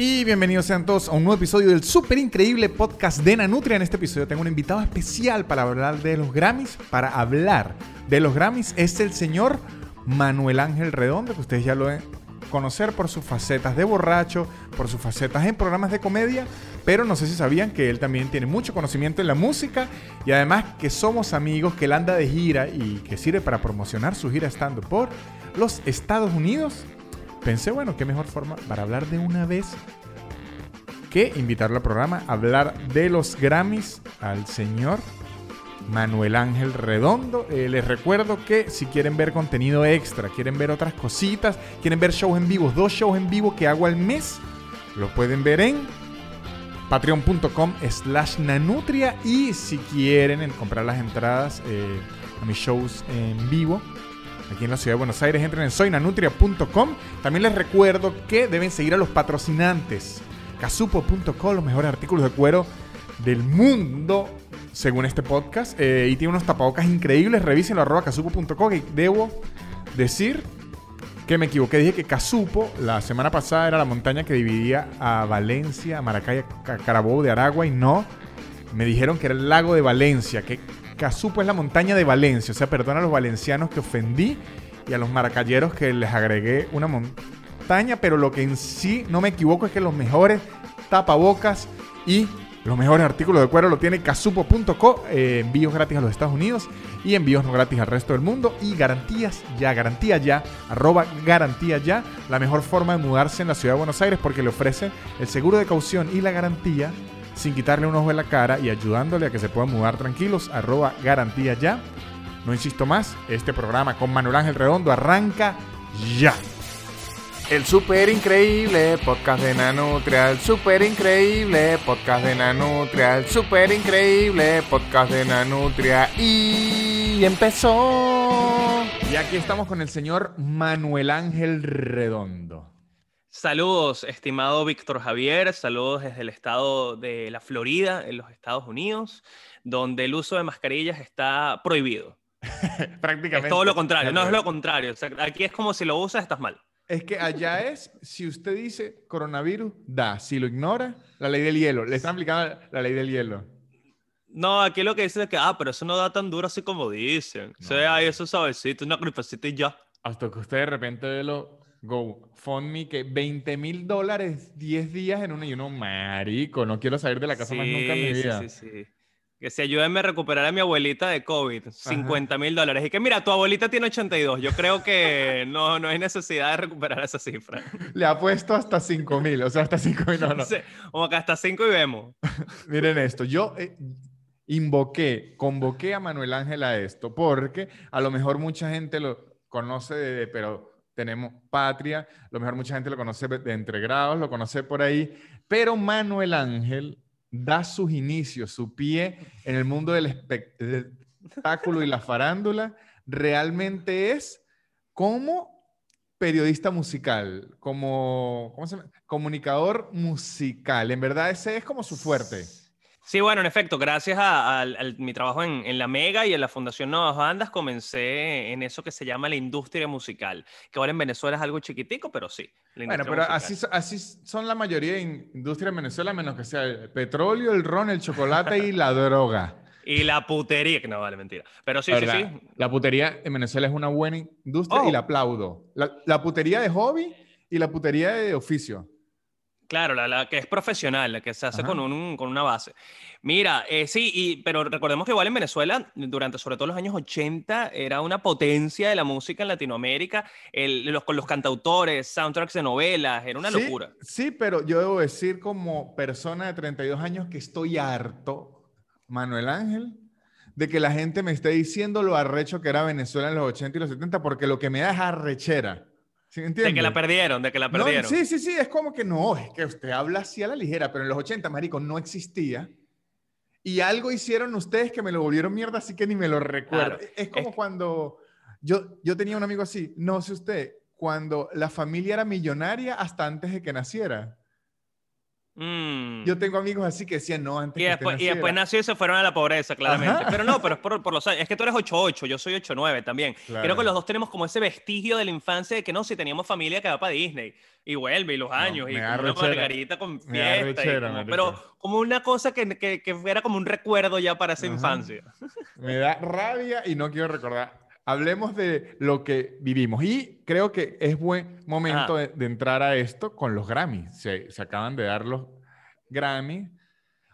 Y bienvenidos sean todos a un nuevo episodio del súper increíble podcast de Nanutria. En este episodio tengo un invitado especial para hablar de los Grammys. Para hablar de los Grammys es el señor Manuel Ángel Redondo, que ustedes ya lo ven conocer por sus facetas de borracho, por sus facetas en programas de comedia, pero no sé si sabían que él también tiene mucho conocimiento en la música y además que somos amigos, que él anda de gira y que sirve para promocionar su gira estando por los Estados Unidos pensé, bueno, qué mejor forma para hablar de una vez que invitarlo al programa, hablar de los Grammys al señor Manuel Ángel Redondo. Eh, les recuerdo que si quieren ver contenido extra, quieren ver otras cositas, quieren ver shows en vivo, dos shows en vivo que hago al mes, lo pueden ver en patreon.com slash nanutria y si quieren comprar las entradas eh, a mis shows en vivo, aquí en la ciudad de Buenos Aires. Entren en soynanutria.com. También les recuerdo que deben seguir a los patrocinantes. Casupo.com, los mejores artículos de cuero del mundo, según este podcast. Eh, y tiene unos tapabocas increíbles. Revísenlo, arroba casupo.com. Y debo decir que me equivoqué. Dije que Casupo, la semana pasada, era la montaña que dividía a Valencia, a Maracay, a Carabobo de Aragua. Y no, me dijeron que era el lago de Valencia. Que Casupo es la montaña de Valencia. O sea, perdona a los valencianos que ofendí y a los maracayeros que les agregué una montaña. Pero lo que en sí no me equivoco es que los mejores tapabocas y los mejores artículos de cuero lo tiene casupo.co, eh, envíos gratis a los Estados Unidos y envíos no gratis al resto del mundo y garantías ya, garantía ya, arroba garantía ya, la mejor forma de mudarse en la ciudad de Buenos Aires porque le ofrece el seguro de caución y la garantía sin quitarle un ojo en la cara y ayudándole a que se puedan mudar tranquilos, arroba garantía ya. No insisto más, este programa con Manuel Ángel Redondo arranca ya. El super increíble podcast de Nanutria, el super increíble podcast de Nanutria, el super increíble podcast de Nanutria y empezó. Y aquí estamos con el señor Manuel Ángel Redondo. Saludos, estimado Víctor Javier, saludos desde el estado de la Florida, en los Estados Unidos, donde el uso de mascarillas está prohibido. Prácticamente. Es todo lo contrario, no es lo contrario. aquí es como si lo usas, estás mal. Es que allá es, si usted dice coronavirus, da. Si lo ignora, la ley del hielo. Le están aplicando la ley del hielo. No, aquí lo que dicen es que, ah, pero eso no da tan duro así como dicen. O sea, hay eso suavecito, una gripecita y ya. Hasta que usted de repente lo GoFundMe que 20 mil dólares 10 días en un y uno, marico, no quiero salir de la casa más nunca en mi vida. Sí, sí, sí. Que se ayúdenme a recuperar a mi abuelita de COVID, 50 mil dólares. Y que mira, tu abuelita tiene 82. Yo creo que no, no hay necesidad de recuperar esa cifra. Le ha puesto hasta 5 mil, o sea, hasta 5 mil. No, no. como que hasta 5 y vemos. Miren esto, yo eh, invoqué, convoqué a Manuel Ángel a esto, porque a lo mejor mucha gente lo conoce, de, pero tenemos Patria, lo mejor mucha gente lo conoce de entre grados, lo conoce por ahí, pero Manuel Ángel da sus inicios, su pie en el mundo del espectáculo y la farándula, realmente es como periodista musical, como comunicador musical. En verdad ese es como su fuerte. Sí, bueno, en efecto, gracias a, mi trabajo en, la Mega y en la Fundación Nuevas Bandas, comencé en eso que se llama la industria musical, que ahora en Venezuela es algo chiquitico, pero sí. Bueno, pero así, así son la mayoría de industrias en Venezuela, menos que sea el petróleo, el ron, el chocolate y la droga. Y la putería, que no vale mentira. Pero sí, sí, sí. La putería en Venezuela es una buena industria y oh. la aplaudo. La, la putería de hobby y la putería de oficio. Claro, la, que es profesional, la que se hace con, un, con una base. Mira, eh, sí, y, pero recordemos que igual en Venezuela, durante sobre todo los años 80, era una potencia de la música en Latinoamérica, los, con los cantautores, soundtracks de novelas, era una locura. Sí, pero yo debo decir como persona de 32 años que estoy harto, Manuel Ángel, de que la gente me esté diciendo lo arrecho que era Venezuela en los 80 y los 70, porque lo que me da es arrechera de que la perdieron, de que la perdieron. sí, sí, sí, es como que no, es que usted habla así a la ligera, pero en los 80, marico, no existía. Y algo hicieron ustedes que me lo volvieron mierda, así que ni me lo recuerdo. es como cuando yo, yo tenía un amigo así, no sé usted, cuando la familia era millonaria hasta antes de que naciera. Mm. Yo tengo amigos así que decían, no, antes Y que después, y después naciera". nació y se fueron a la pobreza, claramente. Ajá. Pero no, pero es por, por los años. Es que tú eres 8-8, yo soy 8-9 también. Claro. Creo que los dos tenemos como ese vestigio de la infancia de que no, si teníamos familia que va para Disney y vuelve y los años y me como una margarita con fiesta. y rechera, como- pero como una cosa que, que, que fuera como un recuerdo ya para esa Ajá. infancia. Me da rabia y no quiero recordar. Hablemos de lo que vivimos. Y creo que es buen momento de, de entrar a esto con los Grammys. Se, se acaban de dar los Grammys.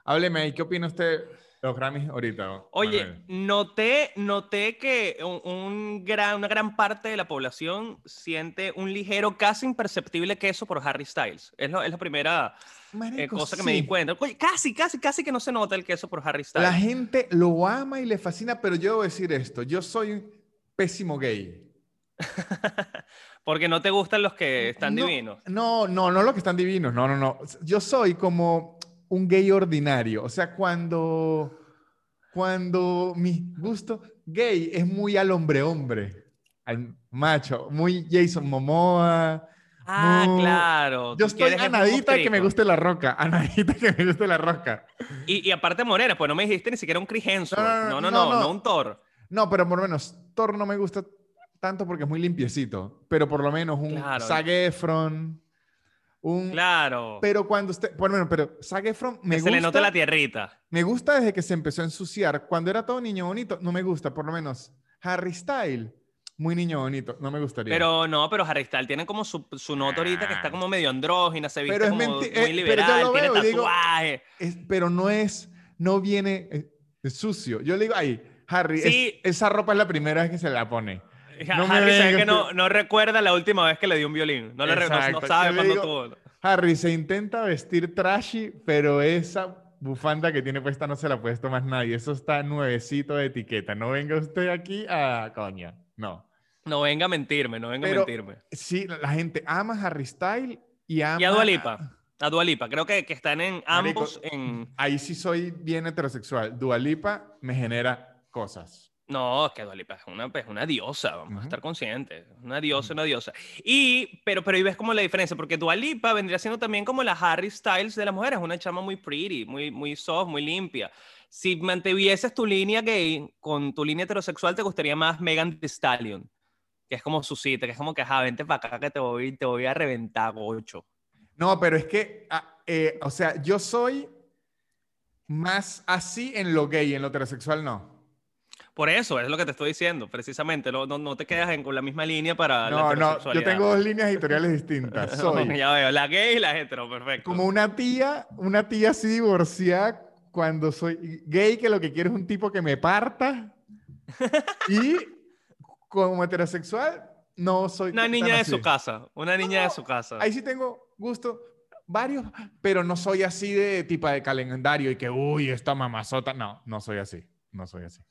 Hábleme ahí, ¿qué opina usted de los Grammys ahorita? Oye, Manuel? noté, noté que un, un gran, una gran parte de la población siente un ligero, casi imperceptible queso por Harry Styles. Es, lo- es la primera eh, Marico, cosa que me di sí. cuenta. Oye, casi, casi, casi que no se nota el queso por Harry Styles. La gente lo ama y le fascina, pero yo debo decir esto. Yo soy un pésimo gay. Porque no te gustan los que están no, divinos. No, no, no los que están divinos. No, no, no. Yo soy como un gay ordinario. O sea, cuando, cuando mi gusto gay es muy al hombre-hombre, al macho, muy Jason Momoa. Ah, muy- claro. Yo estoy quieres a el nadita que me guste la roca. A nadita que me guste la roca. Y, y aparte morena, pues no me dijiste ni siquiera un Chris Hemsworth. No, No, no, no, no, no, no. no, un Thor. No, pero por lo menos Thor no me gusta tanto porque es muy limpiecito. Pero por lo menos un Claro. Zac Efron, un... Claro. Pero cuando usted... Por lo menos, pero Zac Efron me que gusta... se le nota la tierrita. Me gusta desde que se empezó a ensuciar. Cuando era todo niño bonito, no me gusta. Por lo menos Harry Style, muy niño bonito. No me gustaría. Pero no, pero Harry Styles tiene como su, su nota ahorita que está como medio andrógina, se viste Pero es como muy eh, pero yo liberal, lo tiene veo y digo- tatuaje. Es- pero no es... No viene eh, es sucio. Yo le digo, ay, Harry, es- esa ropa es la primera vez que se la pone. No me Harry vengas que no, recuerda la última vez que le dio un violín. No, le no- no, sabe cuándo tuvo. Harry se intenta vestir trashy, pero esa bufanda que tiene puesta no se la ha puesto más nadie. Eso está nuevecito de etiqueta. No venga usted aquí a coña. No. No venga a mentirme, no venga Pero- a mentirme. Sí, la gente ama Harry Style y ama... Y a Dua Lipa. A Dua Lipa. Creo que, que están en Marico, ambos en... Ahí sí soy bien heterosexual. Dua Lipa me genera cosas. No, es que Dua Lipa es una, es una diosa, vamos Ujú. a estar conscientes. Una diosa, una diosa. Y, pero, pero ahí ves como la diferencia, porque Dua Lipa vendría siendo también como la Harry Styles de las mujeres, una chama muy pretty, muy, muy soft, muy limpia. Si mantuvieses tu línea gay con tu línea heterosexual, te gustaría más Megan Thee Stallion, que es como su cita, que es como que, ajá, vente para acá que te voy, te voy a reventar, gocho. No, pero es que, ah, eh, o sea, yo soy más así en lo gay, en lo heterosexual no. Por eso, es lo que te estoy diciendo, precisamente. No, no, no te quedas en, con la misma línea para la No, no, yo tengo dos líneas editoriales distintas. Soy ya veo, la gay y la hetero, perfecto. como una tía, una tía así divorciada cuando soy gay, que lo que quiero es un tipo que me parta. Y como heterosexual, no soy. Una niña de su casa, una niña de su casa. Ahí sí tengo gusto, varios, pero no soy así de tipo de calendario y que, uy, esta mamazota. No, no soy así. No soy así.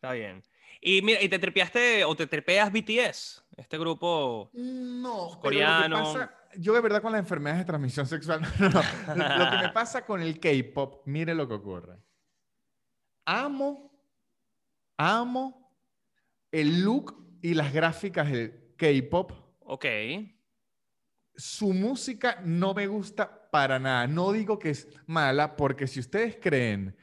Está bien. Y mira, ¿y te trepeaste o te trepeas BTS? Este grupo... No, Coreano. Pero lo que pasa, yo de verdad con las enfermedades de transmisión sexual, no, no. lo que me pasa con el K-pop, mire lo que ocurre. Amo, amo el look y las gráficas del K-pop. Ok. Su música no me gusta para nada. No digo que es mala, porque si ustedes creen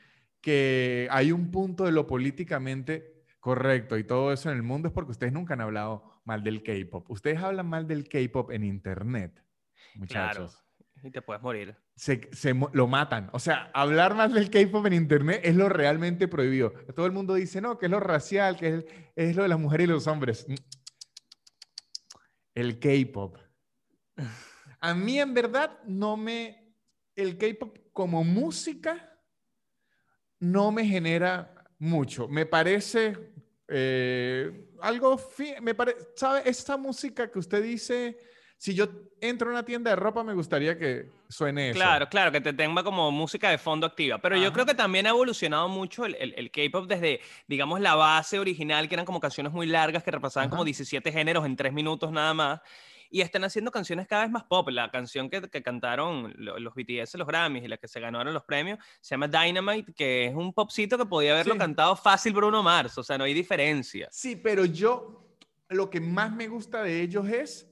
que hay un punto de lo políticamente correcto y todo eso en el mundo, es porque ustedes nunca han hablado mal del K-pop. Ustedes hablan mal del K-pop en internet, muchachos. Y te puedes morir. Se, se lo matan. O sea, hablar mal del K-pop en internet es lo realmente prohibido. Todo el mundo dice, no, que es lo racial, que es, es lo de las mujeres y los hombres. El K-pop. A mí en verdad no me... El K-pop como música no me genera mucho. Me parece eh, algo... Me parece, ¿sabe? Esta música que usted dice, si yo entro a una tienda de ropa me gustaría que suene eso. Claro, claro, que te tenga como música de fondo activa. Pero yo creo que también ha evolucionado mucho el, el- el K-pop desde, digamos, la base original, que eran como canciones muy largas que repasaban como Ajá. 17 géneros en 3 minutos nada más. Y están haciendo canciones cada vez más pop. La canción que, que cantaron lo- los BTS, los Grammys, y la que se ganaron los premios, se llama Dynamite, que es un popcito que podía haberlo Sí. cantado fácil Bruno Mars. O sea, no hay diferencia. Sí, pero yo lo que más me gusta de ellos es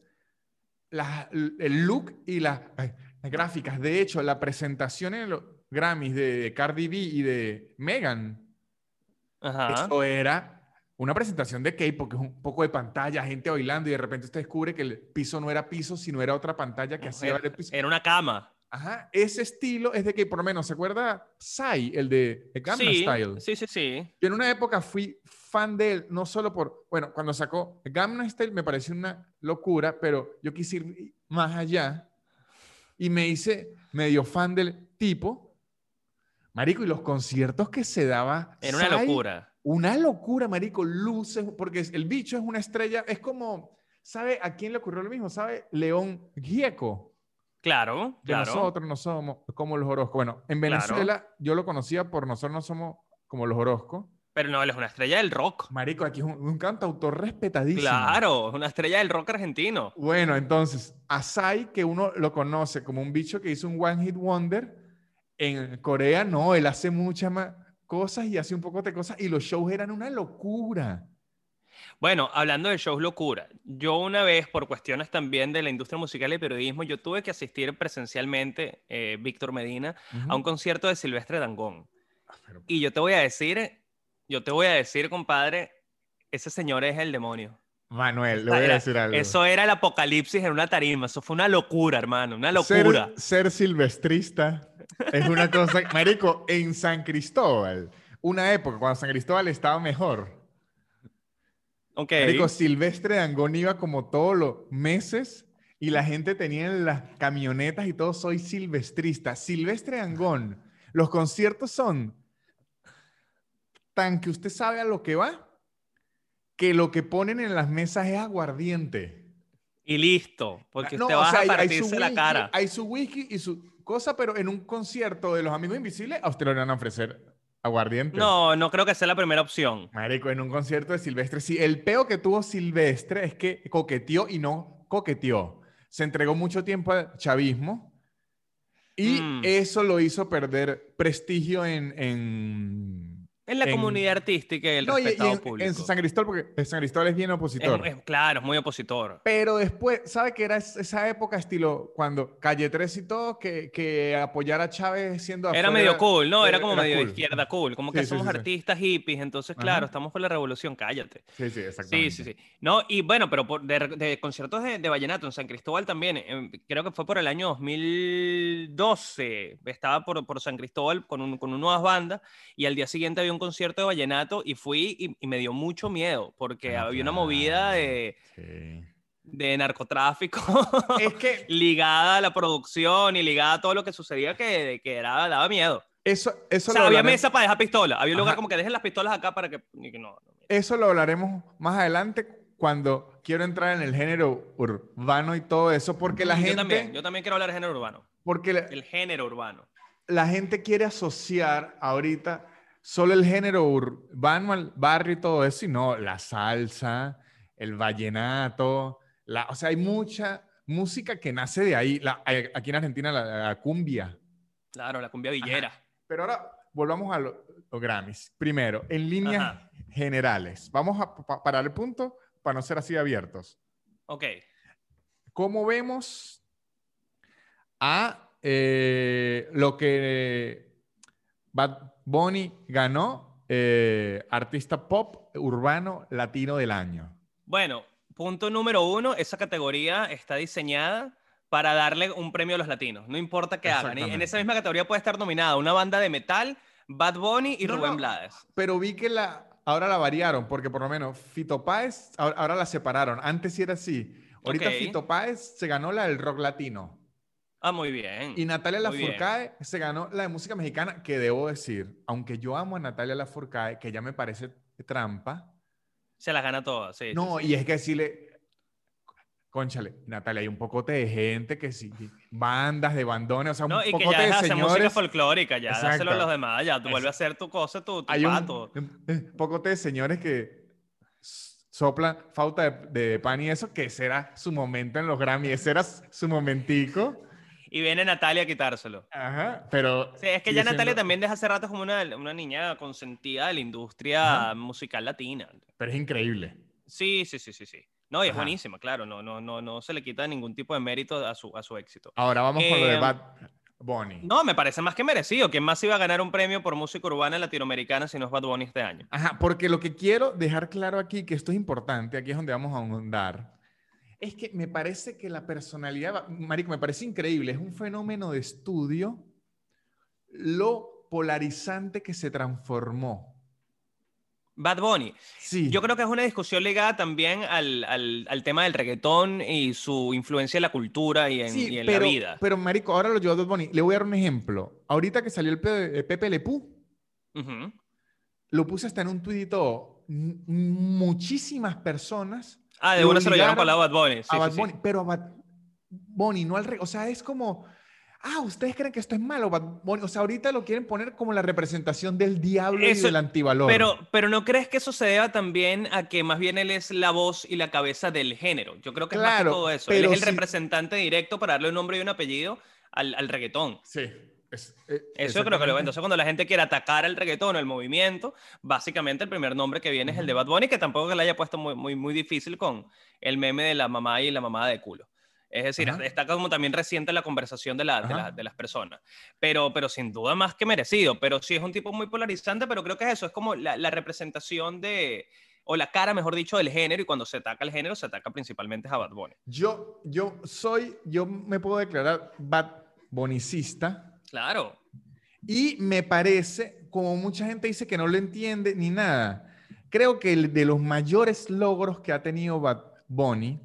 la- el look y la, ay, gráficas. De hecho, la presentación en los Grammys de Cardi B y de Megan, Ajá. eso era una presentación de K-pop, que es un poco de pantalla, gente bailando y de repente usted descubre que el piso no era piso, sino era otra pantalla que hacía ver el piso. era una cama. Ajá, ese estilo es de que por lo menos, ¿se acuerda Psy, el de Gangnam Sí, Style? sí, sí, sí. Yo en una época fui fan de él, no solo por, bueno, cuando sacó Gangnam Style me pareció una locura, pero yo quise ir más allá y me hice medio fan del tipo. Marico, y los conciertos que se daba. Era una Psy, locura. Una locura, Marico, luces, porque el bicho es una estrella, es como, ¿sabe a quién le ocurrió lo mismo? ¿Sabe? León Gieco. Claro, Que claro. nosotros no somos como los Orozco. Bueno, en Claro. Venezuela yo lo conocía por nosotros no somos como los Orozco. Pero no, él es una estrella del rock. Marico, aquí es un, un cantautor respetadísimo. Claro, es una estrella del rock argentino. Bueno, entonces, Asai, que uno lo conoce como un bicho que hizo un One Hit Wonder, en Corea no, él hace muchas más cosas y hace un poco de cosas y los shows eran una locura. Bueno, hablando de shows locura, yo una vez, por cuestiones también de la industria musical y periodismo, yo tuve que asistir presencialmente, eh, Víctor Medina, a un concierto de Silvestre Dangón. pero- Y yo te voy a decir, yo te voy a decir, compadre, ese señor es el demonio. Manuel, le voy a Era- decir algo. Eso era el apocalipsis en una tarima, eso fue una locura, hermano, una Ser- locura. Ser, silvestrista es una cosa. Marico, en San Cristóbal, una época cuando San Cristóbal estaba mejor. Ok. Marico, Silvestre Dangón iba como todos los meses y la gente tenía en las camionetas y todo, soy silvestrista. Silvestre Dangón, los conciertos son tan que usted sabe a lo que va, que lo que ponen en las mesas es aguardiente. Y listo, porque No, usted o va sea, a hay partirse la cara. Hay su whisky y su cosa, pero en un concierto de los Amigos Invisibles, a usted le van a ofrecer aguardiente. No, no creo que sea la primera opción. Marico, en un concierto de Silvestre, sí. El peo que tuvo Silvestre es que coqueteó y no coqueteó. Se entregó mucho tiempo al chavismo y Mm. eso lo hizo perder prestigio en... en... En la En- comunidad artística y el No, y- y respetado en, público. en San Cristóbal, porque San Cristóbal es bien Es- opositor. es- claro, es muy opositor. Pero después, ¿sabe qué era es- esa época estilo cuando Calle 3 y todo, que, que apoyar a Chávez siendo Era afuera medio cool, ¿no? Era era- como era medio cool. izquierda cool. Como Sí, que sí, somos sí, sí. artistas hippies, entonces, claro, Ajá. estamos con la revolución, cállate. Sí, sí, Sí, exactamente. sí, sí. No, y bueno, pero por- de, de conciertos de, de vallenato en San Cristóbal también, em, creo que fue por el año 2012, estaba por, por San Cristóbal con, un, con unas bandas y al día siguiente había un concierto de vallenato y fui y, y me dio mucho miedo porque Ah, había una movida de, Sí. de narcotráfico Es que ligada a la producción y ligada a todo lo que sucedía que, que era, daba miedo. eso, eso O sea, lo había hablaremos- mesa para dejar pistola. Había un lugar Ajá. como que dejen las pistolas acá para que... y que no, no. Eso lo hablaremos más adelante cuando quiero entrar en el género urbano y todo eso, porque la yo gente, también, yo también quiero hablar de género urbano. porque la, El género urbano. la gente quiere asociar ahorita solo el género urbano al barrio y todo eso, y no, la salsa, el vallenato, la, o sea, hay mucha música que nace de ahí. La- aquí en Argentina la, la cumbia. Claro, la cumbia villera. Pero ahora volvamos a lo- los Grammys. Primero, en líneas Ajá. generales, vamos a pa- parar el punto para no ser así abiertos. Ok. ¿Cómo vemos a eh, lo que Bad Bunny ganó eh, artista pop urbano latino del año? Bueno, punto número uno, esa categoría está diseñada para darle un premio a los latinos. No importa qué hagan. Y En esa misma categoría puede estar nominada una banda de metal, Bad Bunny y No, Rubén no. Blades. Pero vi que la, ahora la variaron, porque por lo menos Fito Páez, ahora, ahora la separaron. Antes sí era así. Ahorita Ok. Fito Páez se ganó la del rock latino. Ah, muy bien. Y Natalia. Lafourcade se ganó la de música mexicana, que debo decir, aunque yo amo a Natalia Lafourcade, que ya me parece trampa, Se las gana todas, sí. No, sí, sí. y es que decirle, conchale, Natalia, hay un pocote de gente que sí, bandas de bandones, o sea, un No, y que pocote ya de hacer música folclórica, ya dáselo a los demás, ya tú Es- vuelves a hacer tu cosa, tu, tu Hay un, pato. un- un pocote de señores que soplan falta de, de pan y eso, que ese era su momento en los Grammy, ese era su momentico. Y viene Natalia a quitárselo. Ajá, pero... Sí, es que ya Natalia siendo- también desde hace rato es como una, una niña consentida de la industria Ajá. musical latina. Pero es increíble. Sí, sí, sí, sí, sí. No, y es buenísima, claro, no, no, no, no se le quita ningún tipo de mérito a su, a su éxito. Ahora vamos con lo de em, Bad Bunny. No, me parece más que merecido. ¿Quién más iba a ganar un premio por música urbana latinoamericana si no es Bad Bunny este año? Ajá, porque lo que quiero dejar claro aquí, que esto es importante, aquí es donde vamos a ahondar, es que me parece que la personalidad, Marico, me parece increíble, es un fenómeno de estudio lo polarizante que se transformó. Bad Bunny. Sí. Yo creo que es una discusión ligada también al, al, tema del reggaetón y su influencia en la cultura y en, la vida. Pero, Marico, ahora lo llevo a Bad Bunny. Le voy a dar un ejemplo. Ahorita que salió el Pepe Lepú, lo puse hasta en un tuit Muchísimas personas. Ah, de una se lo llevaron para Bad Bunny. a Bad Bunny. Pero a Bad Bunny, no al. O sea, es como ah, ¿ustedes creen que esto es malo? O sea, ahorita lo quieren poner como la representación del diablo y del antivalor. Pero, pero ¿no crees que eso se deba también a que más bien él es la voz y la cabeza del género? Yo creo que es más que todo eso. Él es el representante directo para darle un nombre y un apellido al, al reggaetón. Sí. Eh, eso creo que lo Entonces, cuando la gente quiere atacar al reggaetón o el movimiento, básicamente el primer nombre que viene es el de Bad Bunny, que tampoco que le haya puesto muy, muy, muy difícil con el meme de la mamá y la mamá de culo. Es decir, está como también reciente la conversación de, la, de, las personas. Pero, pero sin duda más que merecido. Pero sí es un tipo muy polarizante, pero creo que es eso, es como la, la representación de, o la cara, mejor dicho, del género. Y cuando se ataca el género, se ataca principalmente a Bad Bunny. Yo, yo soy, yo me puedo declarar Bad Bonicista. Claro. Y me parece, como mucha gente dice que no lo entiende ni nada, creo que el de los mayores logros que ha tenido Bad Bunny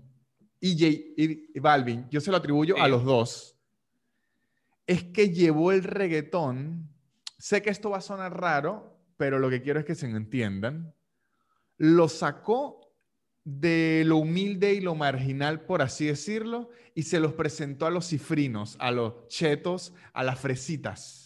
y Balvin, yo se lo atribuyo a los dos, es que llevó el reggaetón. Sé que esto va a sonar raro, pero lo que quiero es que se entiendan. Lo sacó de lo humilde y lo marginal, por así decirlo, y se los presentó a los cifrinos, a los chetos, a las fresitas.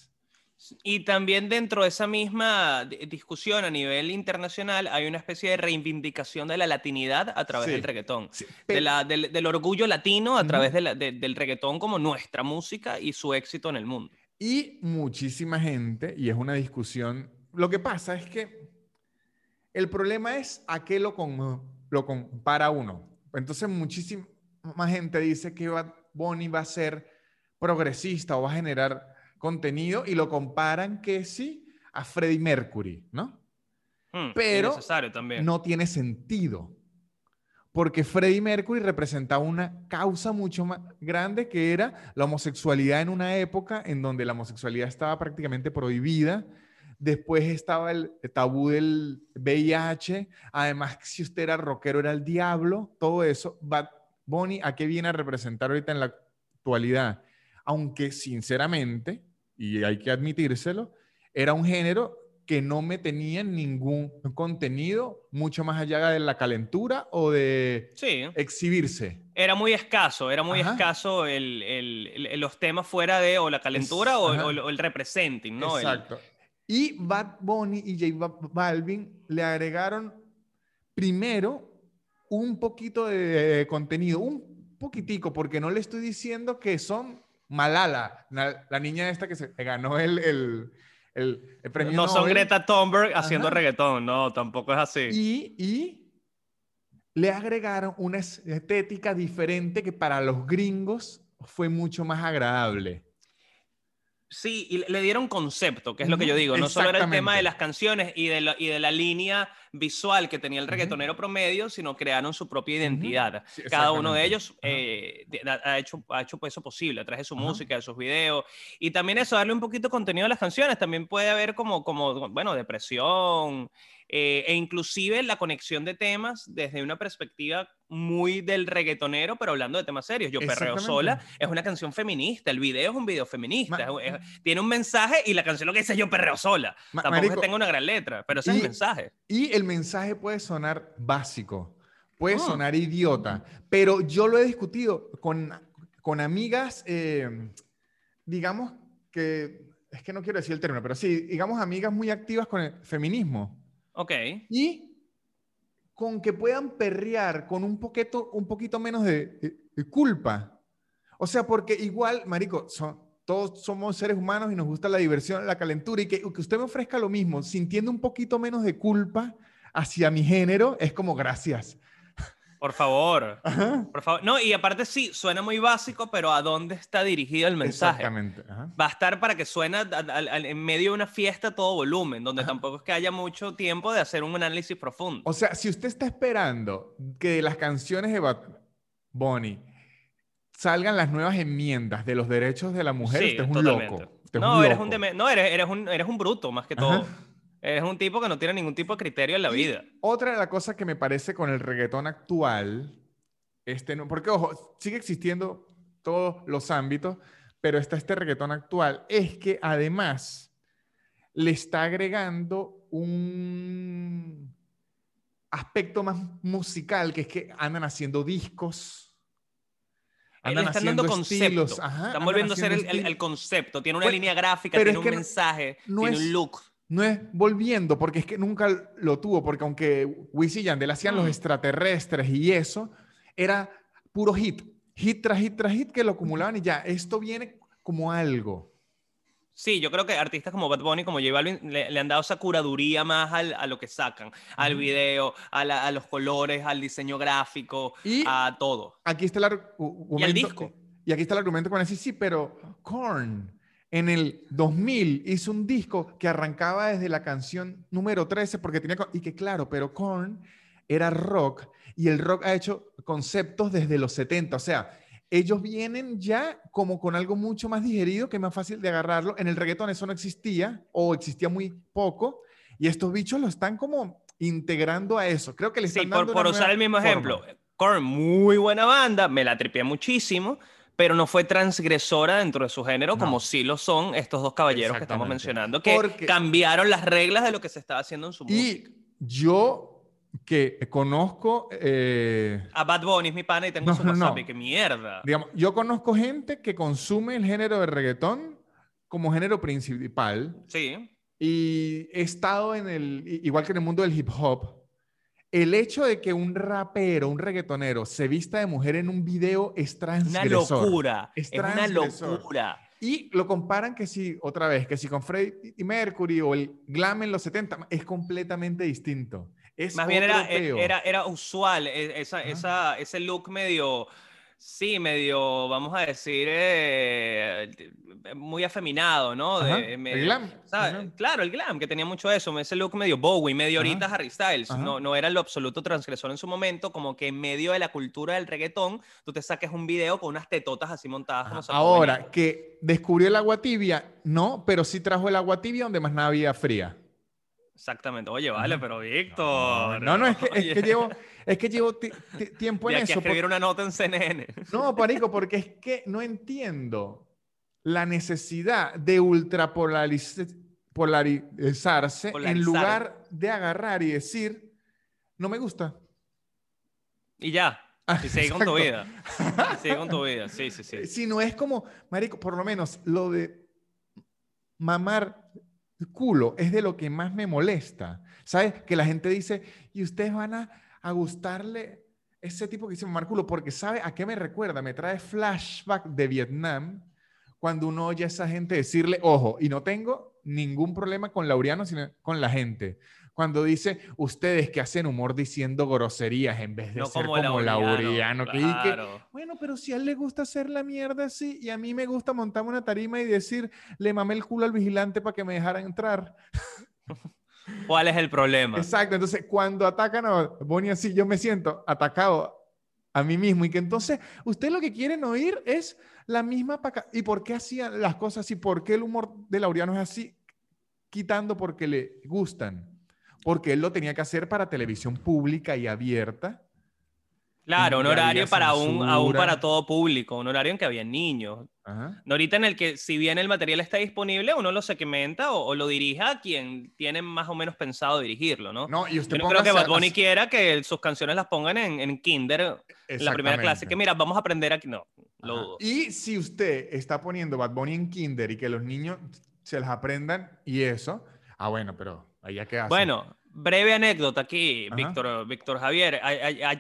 Y también dentro de esa misma discusión a nivel internacional hay una especie de reivindicación de la latinidad a través del reggaetón, del, orgullo latino a través del reggaetón como nuestra música y su éxito en el mundo. Y muchísima gente, y es una discusión, lo que pasa es que el problema es a qué lo, lo compara uno. Entonces muchísima gente dice que Bonnie va a ser progresista o va a generar contenido y lo comparan que sí a Freddie Mercury, ¿no? Hmm, Pero también. no tiene sentido. Porque Freddie Mercury representaba una causa mucho más grande que era la homosexualidad en una época en donde la homosexualidad estaba prácticamente prohibida. Después estaba el tabú del VIH. Además, si usted era rockero, era el diablo. Todo eso. Bad Bunny, ¿a qué viene a representar ahorita en la actualidad? Aunque, sinceramente, y hay que admitírselo, era un género que no me tenía ningún contenido mucho más allá de la calentura o de exhibirse. Era muy escaso, era muy escaso el, los temas fuera de o la calentura o, el representing, ¿no? Exacto. Y Bad Bunny y J Balvin le agregaron primero un poquito de contenido, un poquitico, porque no le estoy diciendo que son Malala, la, niña esta que se ganó el, el, el, premio. No son Greta Thunberg haciendo reggaetón, no, tampoco es así. Y, y le agregaron una estética diferente que para los gringos fue mucho más agradable. Sí, y le dieron concepto, que es lo que yo digo. No solo era el tema de las canciones y de, la, y de la línea visual que tenía el reggaetonero promedio, sino crearon su propia identidad. Cada uno de ellos eh, ha, hecho, ha hecho pues eso posible a través de su música, de sus videos. Y también eso, darle un poquito de contenido a las canciones. También puede haber como, como bueno, depresión, eh, e inclusive la conexión de temas desde una perspectiva muy del reggaetonero, pero hablando de temas serios. Yo Perreo Sola es una canción feminista, el video es un video feminista, tiene un mensaje y la canción lo que dice Yo Perreo Sola. Tampoco es que tenga una gran letra, pero ese es el mensaje. Y el mensaje puede sonar básico, puede ah. sonar idiota, pero yo lo he discutido con, con amigas, eh, digamos que, es que no quiero decir el término, pero sí, digamos amigas muy activas con el feminismo. Ok. Y con que puedan perrear con un poquito, un poquito menos de, culpa. O sea, porque igual, Marico, todos somos seres humanos y nos gusta la diversión, la calentura, y que, que usted me ofrezca lo mismo, sintiendo un poquito menos de culpa hacia mi género, es como gracias. Por favor. Por favor. No, y aparte sí, suena muy básico, pero ¿a dónde está dirigido el mensaje? Exactamente. Va a estar para que suene en medio de una fiesta a todo volumen, donde tampoco es que haya mucho tiempo de hacer un análisis profundo. O sea, si usted está esperando que de las canciones de Bad Bunny salgan las nuevas enmiendas de los derechos de la mujer, usted es un loco. no, eres un no eres, eres, un, eres un bruto, más que todo. Es un tipo que no tiene ningún tipo de criterio en la vida. Otra de las cosas que me parece con el reggaetón actual, este, porque ojo, sigue existiendo todos los ámbitos, pero está este reggaetón actual, es que además le está agregando un aspecto más musical, que es que andan haciendo discos. Andan están haciendo conceptos. están volviendo a ser el, concepto. Tiene una pues, línea gráfica, tiene un mensaje, tiene un look no es volviendo, porque es que nunca lo tuvo, porque aunque Wisin y Yandel hacían los mm. extraterrestres y eso, era puro hit, hit tras hit tras hit que lo acumulaban y ya, esto viene como algo. Sí, yo creo que artistas como Bad Bunny, como J Balvin, le, han dado esa curaduría más a lo que sacan, al video, a, los colores, al diseño gráfico, a todo. Aquí está el argumento. Y disco. Y aquí está el argumento con decir, sí, pero Korn en el 2000 hizo un disco que arrancaba desde la canción número 13 porque tenía... Y que claro, pero Korn era rock y el rock ha hecho conceptos desde los 70. O sea, ellos vienen ya como con algo mucho más digerido, que es más fácil de agarrarlo. En el reggaetón eso no existía o existía muy poco. Y estos bichos lo están como integrando a eso. Creo que les están sí, por, usar el mismo ejemplo. Korn, muy buena banda, me la tripié muchísimo pero no fue transgresora dentro de su género como sí lo son estos dos caballeros que estamos mencionando, que cambiaron las reglas de lo que se estaba haciendo en su música. Y yo que conozco... Eh, a Bad Bunny es mi pana y tengo su WhatsApp, qué mierda. Digamos, yo conozco gente que consume el género de reggaetón como género principal. Sí. Y he estado en el, igual que en el mundo del hip hop, el hecho de que un rapero, un reggaetonero, se vista de mujer en un video es transgresor. Una locura. Es, una locura. Y lo comparan que si, otra vez, que si con Freddie Mercury o el glam en los 70, es completamente distinto. Es Más bien era, era, era, usual e, esa, esa, ese look medio Sí, medio, vamos a decir, eh, muy afeminado, ¿no? el glam. Claro, el glam, que tenía mucho eso, ese look medio Bowie, medio ahorita Harry Styles, no, no era lo absoluto transgresor en su momento, como que en medio de la cultura del reggaetón, tú te saques un video con unas tetotas así montadas. Ahora, que descubrió el agua tibia, no, pero sí trajo el agua tibia donde más nada había fría. Exactamente. Oye, vale, pero Víctor. No, no, es, que, es que llevo, es que llevo tiempo en eso. Que escribir una nota en CNN. No, Parico, porque es que no entiendo la necesidad de ultrapolarizarse en lugar de agarrar y decir, no me gusta. Y ya. Ah, y sigue con tu vida. sigue con tu vida. Sí, sí, sí. Si no es como, Marico, por lo menos lo de mamar culo es de lo que más me molesta. ¿Sabes? Que la gente dice, y ustedes van a, gustarle ese tipo que dice mamar culo, porque ¿sabe a qué me recuerda? Me trae flashback de Vietnam cuando uno oye a esa gente decirle, ojo, y no tengo ningún problema con Laureano, sino con la gente cuando dice ustedes que hacen humor diciendo groserías en vez de ser como, Laureano. bueno, pero si a él le gusta hacer la mierda así y a mí me gusta montarme una tarima y decir, le mamé el culo al vigilante para que me dejara entrar. ¿Cuál es el problema? Exacto, entonces cuando atacan a Bonnie así, yo me siento atacado a mí mismo y que entonces ustedes lo que quieren oír es la misma ¿Y por qué hacían las cosas así? ¿Por qué el humor de Laureano es así? Quitando porque le gustan porque él lo tenía que hacer para televisión pública y abierta. Claro, un horario para un, aún para todo público, un horario en que había niños. Ahorita en el que si bien el material está disponible, uno lo segmenta o, lo dirija a quien tiene más o menos pensado dirigirlo, ¿no? No, y usted Yo no creo que Bad Bunny quiera que sus canciones las pongan en, en kinder, en la primera clase, que mira, vamos a aprender aquí. No, lo dudo. Y si usted está poniendo Bad Bunny en kinder y que los niños se las aprendan y eso, ah, bueno, pero bueno, breve anécdota aquí, Víctor, Víctor Javier.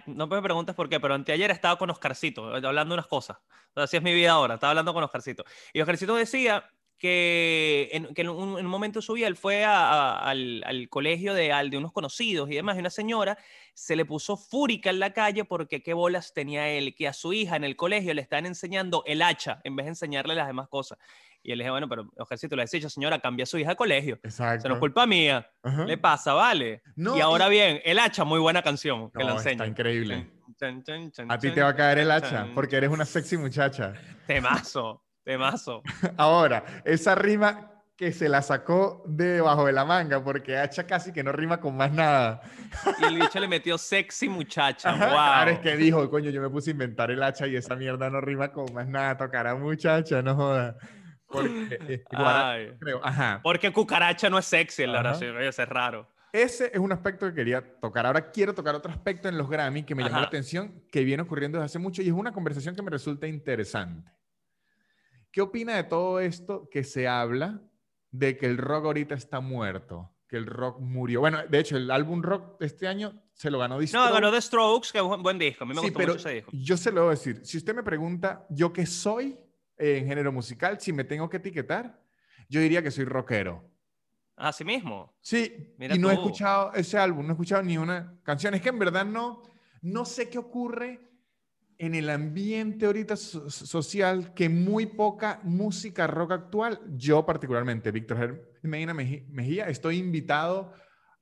no me preguntes por qué, pero anteayer estaba con Oscarcito, hablando unas cosas. Así es mi vida ahora, estaba hablando con Oscarcito. Y Oscarcito decía que en, que en, un, en un momento de su vida él fue a- a- al, al colegio de, al- de unos conocidos y demás, y una señora se le puso fúrica en la calle porque qué bolas tenía él, que a su hija en el colegio le estaban enseñando el hacha en vez de enseñarle las demás cosas. Y él le dije, bueno, pero ejército le has dicho, señora, cambia a su hija de colegio. Exacto. Eso no es culpa mía. Ajá. Le pasa, vale. No, y ahora bien, el hacha, muy buena canción que No, la está enseña. increíble. Chan, chan, chan, A ti te va a caer el hacha porque eres una sexy muchacha. Temazo, temazo. Ahora, esa rima que se la sacó de debajo de la manga porque hacha casi que no rima con más nada. Y el bicho le metió sexy muchacha. Ajá, wow. Claro, es que dijo, coño, yo me puse a inventar el hacha y esa mierda no rima con más nada. Tocará muchacha, no joda. Porque, guara- Ay. creo, ajá. Porque cucaracha no es sexy, la Ajá. sí, oye, eso es raro. Ese es un aspecto que quería tocar. Ahora quiero tocar otro aspecto en los Grammy que me llamó la atención, que viene ocurriendo desde hace mucho y es una conversación que me resulta interesante. ¿Qué opina de todo esto que se habla de que el rock ahorita está muerto? Que el rock murió. Bueno, de hecho, el álbum rock de este año se lo ganó No, Disturbed. ganó The Strokes, que es un buen disco. A mí me Sí, gustó pero mucho ese disco. yo se lo voy a decir. Si usted me pregunta, ¿yo qué soy en género musical? Si me tengo que etiquetar, yo diría que soy rockero. Así mismo. Sí, Mira y no he escuchado ese álbum, no he escuchado ni una canción. Es que en verdad no, no sé qué ocurre en el ambiente ahorita so- social que muy poca música rock actual, yo particularmente, Víctor Medina Mejía, estoy invitado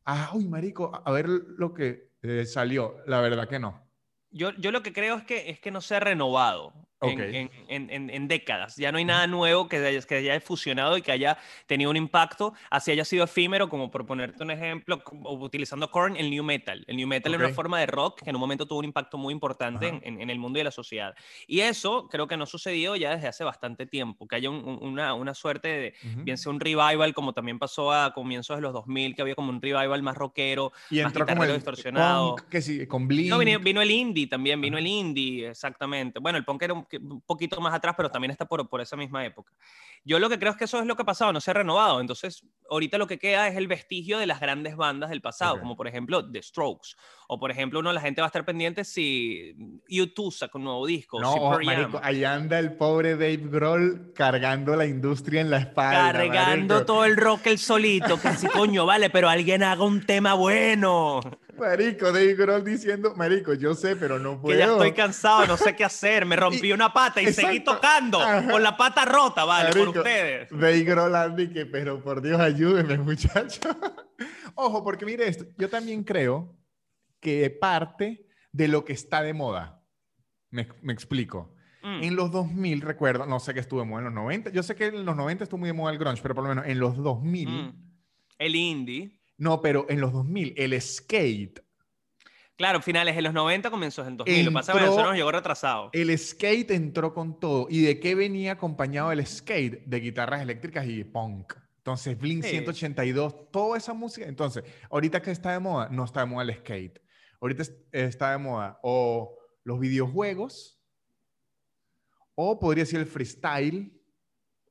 a, uy, marico, a ver lo que eh, salió. La verdad que no. Yo, yo lo que creo es que, es que no se ha renovado en, Ok. en- en- en- en décadas. Ya no hay nada nuevo que haya, que haya fusionado y que haya tenido un impacto, así haya sido efímero, como por ponerte un ejemplo, como utilizando Korn, el New Metal. El New Metal era Ok. una forma de rock que en un momento tuvo un impacto muy importante Ajá. en, en- el mundo y la sociedad. Y eso creo que no ha sucedido ya desde hace bastante tiempo, que haya un- un- una, una suerte de, Ujú. bien sea un revival, como también pasó a comienzos de los 2000, que había como un revival más rockero, Y más entró como guitarrero el distorsionado. punk, que sí, con Blink. No, vino, vino el indie también, vino Ajá. el indie, exactamente. Bueno, el punk era un, un poquito más atrás, pero también está por, por esa misma época. Yo lo que creo es que eso es lo que ha pasado, no se ha renovado. Entonces, ahorita lo que queda es el vestigio de las grandes bandas del pasado, Ok. como por ejemplo The Strokes. O por ejemplo, uno, la gente va a estar pendiente si U2 saca un nuevo disco, No, si oh, marico, ahí anda el pobre Dave Grohl cargando la industria en la espalda. Cargando marico. todo el rock el solito, casi coño, vale, pero alguien haga un tema bueno. Marico, Dave Grohl diciendo, marico, yo sé, pero no puedo. Que ya estoy cansado, no sé qué hacer, me rompí una pata y seguí Exacto. tocando Ajá. con la pata rota, vale, Marico, ustedes. Dave Grohl Andy, que, pero por Dios, ayúdeme, muchacho. Ojo, porque mire esto, yo también creo que parte de lo que está de moda, me, me explico. Mm. En los 2000, recuerdo, no sé qué estuvo de moda en los 90, yo sé que en los 90 estuvo muy de moda el grunge, pero por lo menos en los 2000, Mm. El indie. no, pero en los 2000, el skate, Claro, finales de los 90, comienzos del 2000. Lo que pasa Entró- Venezuela nos llegó retrasado. el skate entró con todo. ¿Y de qué venía acompañado el skate? De guitarras eléctricas y punk. Entonces, Blink Sí. 182, toda esa música. Entonces, ahorita que está de moda, no está de moda el skate. Ahorita es- está de moda o los videojuegos, o podría ser el freestyle,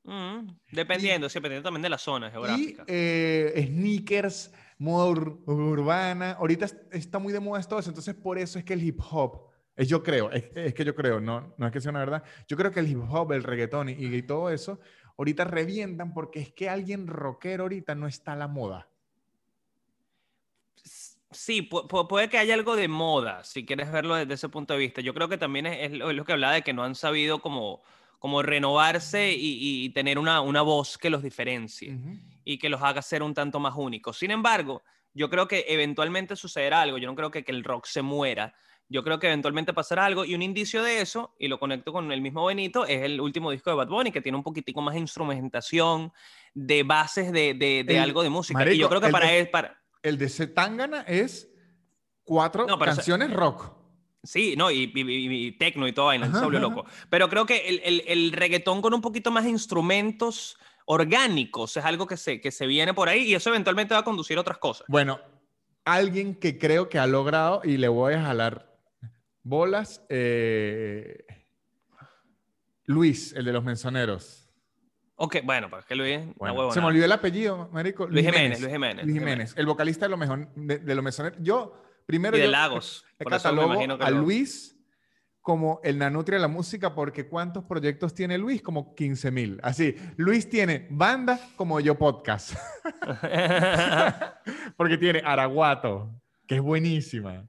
Mm, Dependiendo, sí, dependiendo también de la zona y geográfica. eh, sneakers, moda ur- urbana. Ahorita es- está muy de moda todo eso. Entonces, por eso es que el hip hop, es yo creo, es, es que yo creo, no, no es que sea una verdad. Yo creo que el hip hop, el reggaetón y, y todo eso, ahorita revientan porque es que alguien rockero ahorita no está a la moda. Sí, pu- pu- puede que haya algo de moda, si quieres verlo desde ese punto de vista. Yo creo que también es, es lo, es lo que hablaba de que no han sabido como, como renovarse y, y tener una, una voz que los diferencie y que los haga ser un tanto más únicos. Sin embargo, yo creo que eventualmente sucederá algo. Yo no creo que, que el rock se muera. Yo creo que eventualmente pasará algo y un indicio de eso, y lo conecto con el mismo Benito, es el último disco de Bad Bunny, que tiene un poquitico más de instrumentación, de bases de, de- de El- algo de música. y yo creo que el para de- él, para, El de Zetangana es cuatro No, eso- canciones rock. Sí, no, y, y, y- y tecno y todo vaina, se loco. Pero creo que el, el- el reggaetón con un poquito más de instrumentos orgánicos es algo que se, que se viene por ahí y eso eventualmente va a conducir a otras cosas. Bueno, alguien que creo que ha logrado y le voy a jalar bolas, eh, Luis, el de los mensoneros. Ok, bueno, pues que Luis, Bueno, se me olvidó el apellido, marico. Luis Jiménez, Luis Jiménez. Luis Jiménez, el vocalista de los, mejor, de, de los mensoneros. Yo, primero Y de yo Lagos. Por eso me catalogo imagino que a Luis como el Nanutria de la música, porque ¿cuántos proyectos tiene Luis? Como 15 mil. Así, Luis tiene banda como yo podcast. porque tiene Araguato, que es buenísima.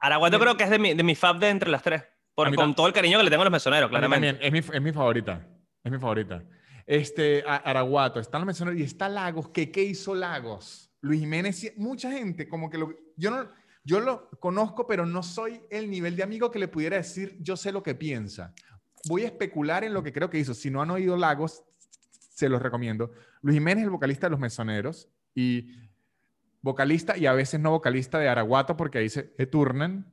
Araguato creo que es de mi, de mi fab de entre las tres. Por, con todo el cariño que le tengo a los mesoneros, claramente. También, es mi, es mi favorita. Es mi favorita. Este, Araguato, están los mesoneros y está Lagos. ¿Qué, ¿Qué hizo Lagos? Luis Jiménez, mucha gente, como que lo, yo no, yo lo conozco, pero no soy el nivel de amigo que le pudiera decir, yo sé lo que piensa. Voy a especular en lo que creo que hizo. Si no han oído Lagos, se los recomiendo. Luis Jiménez, el vocalista de Los Mesoneros y vocalista y a veces no vocalista de Araguato, porque ahí se turnan.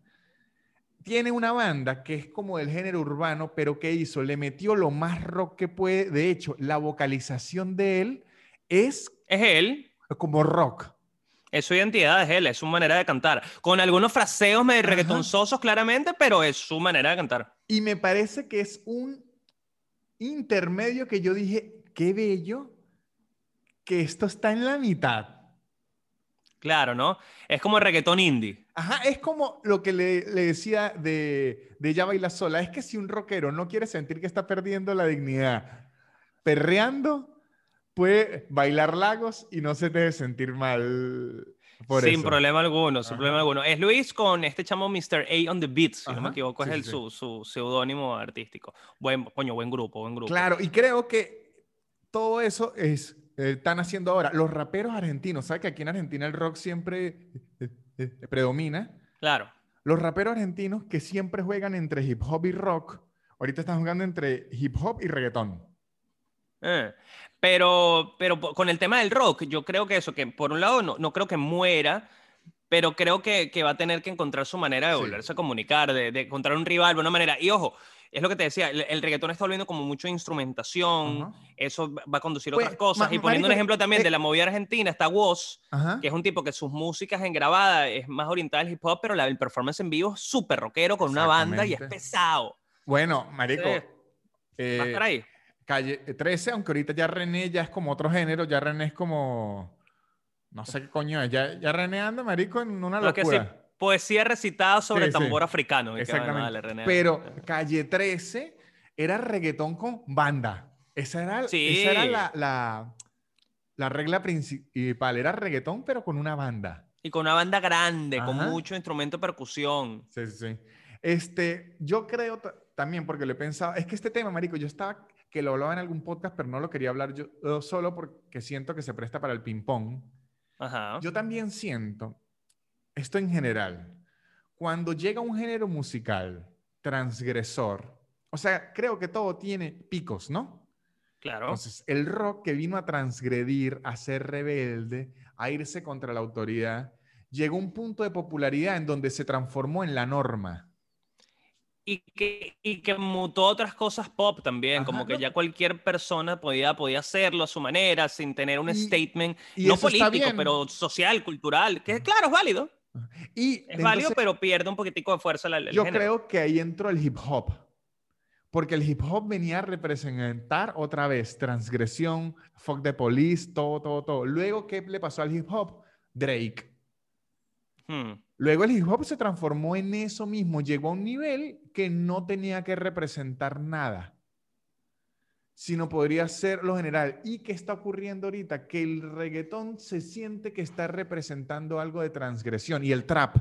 Tiene una banda que es como del género urbano, pero ¿qué hizo? Le metió lo más rock que puede. De hecho, la vocalización de él es... Es él. Como rock. Es su identidad, es él, es su manera de cantar. Con algunos fraseos medio reggaetonzosos, claramente, pero es su manera de cantar. Y me parece que es un intermedio que yo dije, qué bello que esto está en la mitad. Claro, ¿no? Es como el reggaetón indie. Ajá, es como lo que le, decía de, de Ya Baila Sola. Es que si un rockero no quiere sentir que está perdiendo la dignidad perreando, puede bailar lagos y no se debe sentir mal. Por sin problema alguno, sin problema alguno. Es Luis con este chamo Mr. A on the Beat, si no me equivoco, es el, su, su seudónimo artístico. Buen, coño, buen grupo, buen grupo. Claro, y creo que todo eso es, eh, están haciendo ahora. Los raperos argentinos, ¿sabes que aquí en Argentina el rock siempre eh, eh, predomina? Claro. Los raperos argentinos que siempre juegan entre hip hop y rock, ahorita están jugando entre hip hop y reggaetón. Eh. Pero, pero con el tema del rock, yo creo que eso, que por un lado no, no creo que muera, pero creo que, que, va a tener que encontrar su manera de volverse a comunicar, de, de, encontrar un rival de una manera. Y ojo, es lo que te decía, el, reggaetón está volviendo como mucho instrumentación, eso va a conducir a pues, otras cosas. y poniendo un ejemplo también de eh la movida argentina, está Woz, que es un tipo que sus músicas en grabada es más orientada al hip hop, pero la, el performance en vivo es súper rockero con una banda y es pesado. Bueno, marico. Eh, ¿Va a estar ahí? Calle 13, aunque ahorita ya René ya es como otro género, ya René es como, no sé qué coño es, ya, ya René anda, marico, en una locura. poesía recitada sobre tambor africano. Exactamente. Pero Calle 13 era reggaetón con banda. Esa era, esa era la, la, la, regla principal, era reggaetón pero con una banda. Y con una banda grande, con mucho instrumento de percusión. Sí, sí, sí. Este, yo creo también, porque le he pensado, es que este tema, marico, yo estaba que lo hablaba en algún podcast, pero no lo quería hablar yo, solo porque siento que se presta para el ping-pong. Yo también siento, esto en general, cuando llega un género musical transgresor, o sea, creo que todo tiene picos, ¿no? Claro. Entonces, el rock que vino a transgredir, a ser rebelde, a irse contra la autoridad, llegó a un punto de popularidad en donde se transformó en la norma y que, y que mutó otras cosas pop también, como que ya cualquier persona podía, podía hacerlo a su manera, sin tener un statement, no político, pero social, cultural, que claro, es válido. Y, es válido, pero pierde un poquitico de fuerza la, Yo creo que ahí entró el hip hop, porque el hip hop venía a representar otra vez transgresión, fuck the police, todo, todo, todo. Luego, ¿qué le pasó al hip hop? Drake. Hmm. Luego el hip hop se transformó en eso mismo, llegó a un nivel que no tenía que representar nada, sino podría ser lo general. ¿Y qué está ocurriendo ahorita? Que el reggaetón se siente que está representando algo de transgresión y el trap.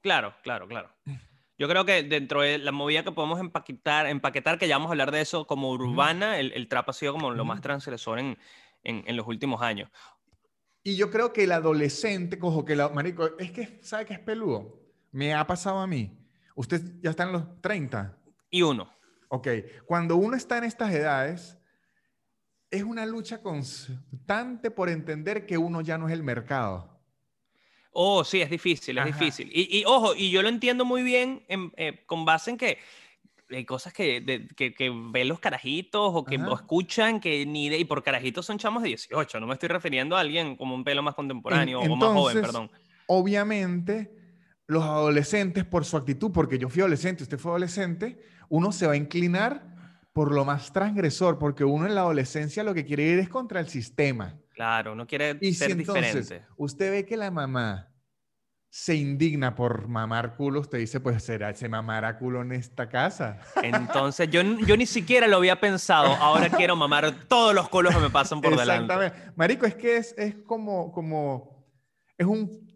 Claro, claro, claro. Yo creo que dentro de la movida que podemos empaquetar, empaquetar que ya vamos a hablar de eso como urbana, el, trap ha sido como lo más transgresor en, en los últimos años. Y yo creo que el adolescente, cojo que la, marico, es que, ¿sabe qué es peludo? Me ha pasado a mí. Usted ya está en los 30. Y uno. Ok. Cuando uno está en estas edades, es una lucha constante por entender que uno ya no es el mercado. Oh, sí, es difícil, es difícil. Y, ojo, y yo lo entiendo muy bien eh, con base en que hay cosas que, que, que, ven los carajitos o que escuchan que ni de, y por carajitos son chamos de 18, no me estoy refiriendo a alguien como un pelo más contemporáneo o más joven, perdón. Obviamente, los adolescentes por su actitud, porque yo fui adolescente, usted fue adolescente, uno se va a inclinar por lo más transgresor, porque uno en la adolescencia lo que quiere ir es contra el sistema. Claro, uno quiere ser diferente. Usted ve que la mamá se indigna por mamar culo, usted dice, pues será ese mamar culo en esta casa. Entonces, yo, yo ni siquiera lo había pensado. Ahora quiero mamar todos los culos que me pasan por delante. Exactamente. Marico, es que es, es como, como, es un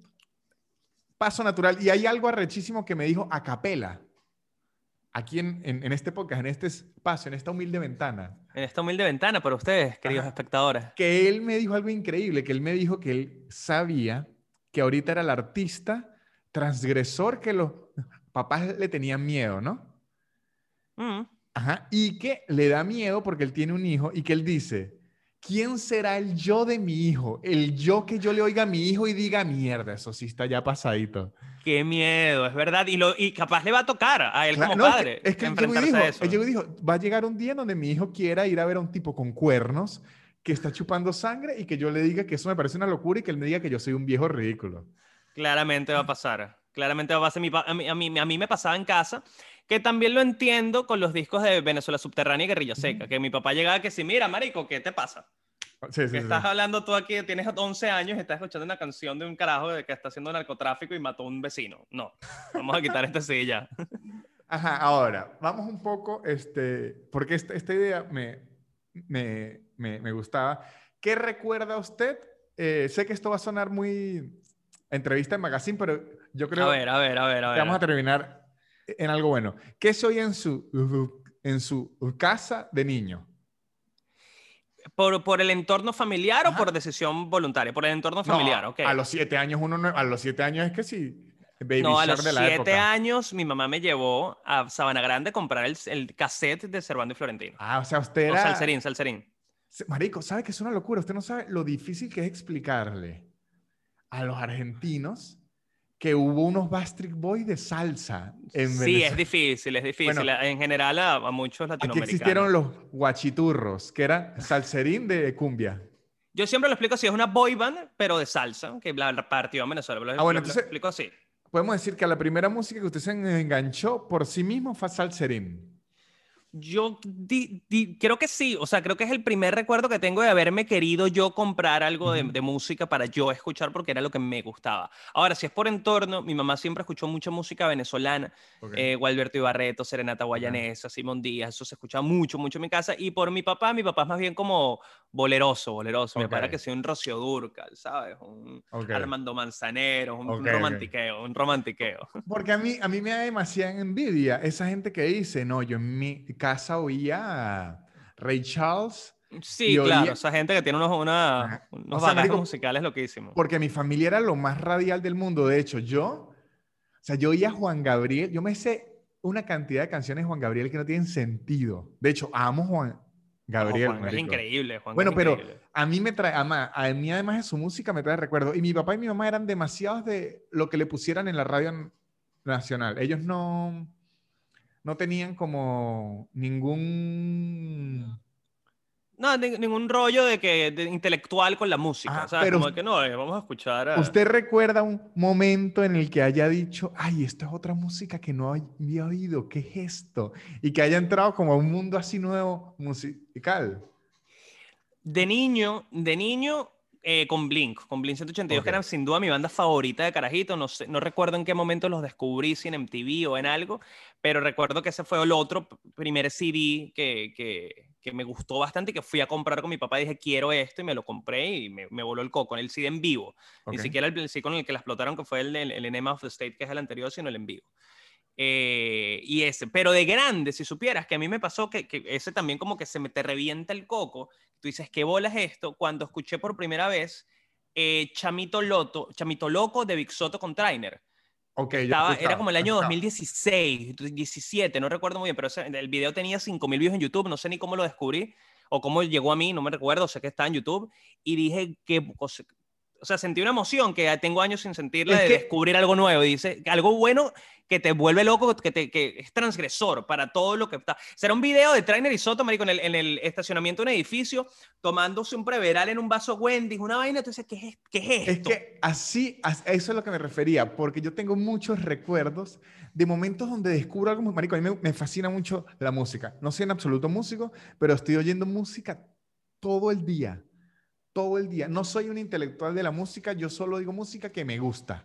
paso natural. Y hay algo arrechísimo que me dijo a capela. Aquí en, en, este podcast, en este espacio, en esta humilde ventana. En esta humilde ventana para ustedes, queridos espectadores. Que él me dijo algo increíble, que él me dijo que él sabía que ahorita era el artista transgresor que los papás le tenían miedo, ¿no? Mm. Ajá, y que le da miedo porque él tiene un hijo y que él dice, ¿quién será el yo de mi hijo? El yo que yo le oiga a mi hijo y diga, mierda, eso sí está ya pasadito. Qué miedo, es verdad. Y, lo, y capaz le va a tocar a él como padre. Es que, es que el dijo, dijo, va a llegar un día donde mi hijo quiera ir a ver a un tipo con cuernos que está chupando sangre y que yo le diga que eso me parece una locura y que él me diga que yo soy un viejo ridículo. Claramente va a pasar. Claramente va a pasar. A mí, a mí, a mí me pasaba en casa, que también lo entiendo con los discos de Venezuela Subterránea y Guerrilla Seca, que mi papá llegaba que si, mira, marico, ¿qué te pasa? Sí, sí, estás hablando tú aquí, tienes 11 años y estás escuchando una canción de un carajo de que está haciendo narcotráfico y mató a un vecino. No, vamos a quitar esta silla. Ajá, ahora, vamos un poco, este, porque esta, esta idea me, me, me, gustaba. ¿Qué recuerda usted? Eh, sé que esto va a sonar muy entrevista en magazine, pero yo creo a ver, a ver, a ver, a ver. que vamos a terminar en algo bueno. ¿Qué soy en su, en su casa de niño? ¿Por, por el entorno familiar o por decisión voluntaria? Por el entorno familiar, ok. A los siete años, uno a los siete años es que sí. Baby no, a los siete años mi mamá me llevó a Sabana Grande a comprar el, el cassette de Servando y Florentino. Ah, o sea, usted era... O Salserín, Salserín. Marico, ¿sabe que es una locura? Usted no sabe lo difícil que es explicarle a los argentinos que hubo unos Bastric Boys de salsa en Sí, es difícil, es difícil. en general a, muchos latinoamericanos. Aquí existieron los guachiturros, que era salserín de cumbia. Yo siempre lo explico así, es una boy band, pero de salsa, que la partió en Venezuela. ah, bueno, entonces, lo explico así. Podemos decir que la primera música que usted se enganchó por sí mismo fue salserín. Yo creo que sí, o sea, creo que es el primer recuerdo que tengo de haberme querido yo comprar algo de, música para yo escuchar porque era lo que me gustaba. Ahora, si es por entorno, mi mamá siempre escuchó mucha música venezolana, okay. eh, Gualberto Ibarreto, Serenata Guayanesa, Simón Díaz, eso se escuchaba mucho, mucho en mi casa. Y por mi papá, mi papá es más bien como boleroso, boleroso. Me parece que soy un Rocío Durcal, ¿sabes? Un Armando Manzanero, un, romantiqueo, un romantiqueo. Porque a mí, a mí me da demasiada envidia esa gente que dice, no, yo en mi casa oía Ray Charles. Sí, claro, esa gente que tiene unos, una, unos o musicales loquísimos. Porque mi familia era lo más radial del mundo. De hecho, yo, o sea, yo oía Juan Gabriel, yo me sé una cantidad de canciones de Juan Gabriel que no tienen sentido. De hecho, amo Juan Gabriel. Juan, es increíble, Juan. Bueno, pero a mí me trae, a mí además de su música me trae recuerdo. Y mi papá y mi mamá eran demasiados de lo que le pusieran en la radio nacional. Ellos no, no tenían como ningún... No, ningún rollo de que intelectual con la música. Ah, pero como que no, eh, vamos a escuchar. ¿Usted recuerda un momento en el que haya dicho, ay, esto es otra música que no había oído, ¿qué es esto? Y que haya entrado como a un mundo así nuevo musical. De niño, de niño, eh, con Blink, con Blink 182, que eran sin duda mi banda favorita de Carajito. No, sé, no recuerdo en qué momento los descubrí, si en MTV o en algo, pero recuerdo que ese fue el otro primer CD que, que, que me gustó bastante y que fui a comprar con mi papá. Dije, quiero esto y me lo compré y me, me voló el coco. En el CD en vivo. Ni siquiera el, CD con el que la explotaron, que fue el, el, el Enema of the State, que es el anterior, sino el en vivo. Eh, y ese, pero de grande, si supieras que a mí me pasó que, que, ese también como que se me te revienta el coco, tú dices, ¿qué bola es esto? Cuando escuché por primera vez eh, Chamito, Loto, Chamito Loco de Big Soto con Trainer. Okay, Estaba, era como el año 2016, 17, no recuerdo muy bien, pero el video tenía 5.000 views en YouTube, no sé ni cómo lo descubrí o cómo llegó a mí, no me recuerdo, sé que está en YouTube, y dije que o sea, sentí una emoción que tengo años sin sentirla de descubrir algo nuevo. Dice, algo bueno que te vuelve loco, que, te, que es transgresor para todo lo que está. Será un video de Trainer y Soto, marico, en el, en el estacionamiento de un edificio, tomándose un preveral en un vaso Wendy's, una vaina. Entonces, ¿qué es, qué es esto? Es que así, a eso es lo que me refería, porque yo tengo muchos recuerdos de momentos donde descubro algo. Marico, a mí me, me fascina mucho la música. No soy en absoluto músico, pero estoy oyendo música todo el día todo el día. No soy un intelectual de la música, yo solo digo música que me gusta.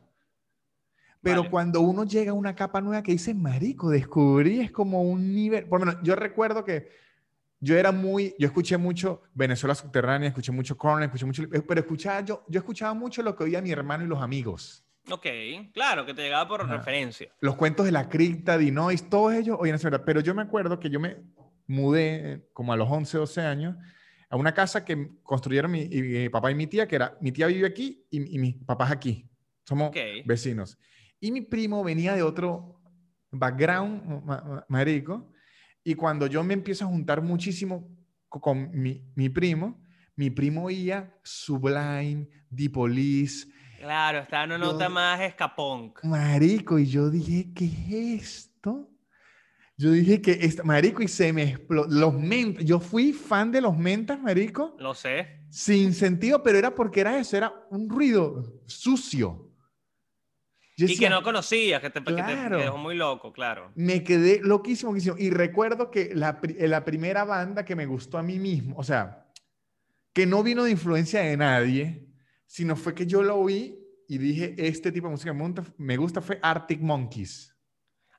Pero Vale. cuando uno llega a una capa nueva que dice, marico, descubrí, es como un nivel. Por lo menos, yo recuerdo que yo era muy, yo escuché mucho Venezuela Subterránea, escuché mucho Korn, escuché mucho, eh, pero escuchaba yo, yo escuchaba mucho lo que oía mi hermano y los amigos. Ok, claro, que te llegaba por Ajá. referencia. Los cuentos de la cripta, Dinois, todos ellos oían esa verdad. Pero yo me acuerdo que yo me mudé eh, como a los 11, 12 años a una casa que construyeron mi, y mi papá y mi tía, que era, mi tía vive aquí y, y mis papás aquí. Somos Ok. vecinos. Y mi primo venía de otro background, ma- ma- marico, y cuando yo me empiezo a juntar muchísimo co- con mi, mi primo, mi primo oía Sublime, The Police, Claro, está en una nota más escapunk. Marico, y yo dije, ¿qué es esto? Yo dije que, esta, marico, y se me explotó. Los mentas, yo fui fan de los mentas, marico, Lo sé. sin sentido, pero era porque era eso, era un ruido sucio. Yo Y que decía, no conocías, que te, que te- Claro. que dejó muy loco, claro. Me quedé loquísimo, loquísimo. Y recuerdo que la, pri- la primera banda que me gustó a mí mismo, o sea, que no vino de influencia de nadie, sino fue que yo lo oí y dije, este tipo de música me gusta, me gusta fue Arctic Monkeys.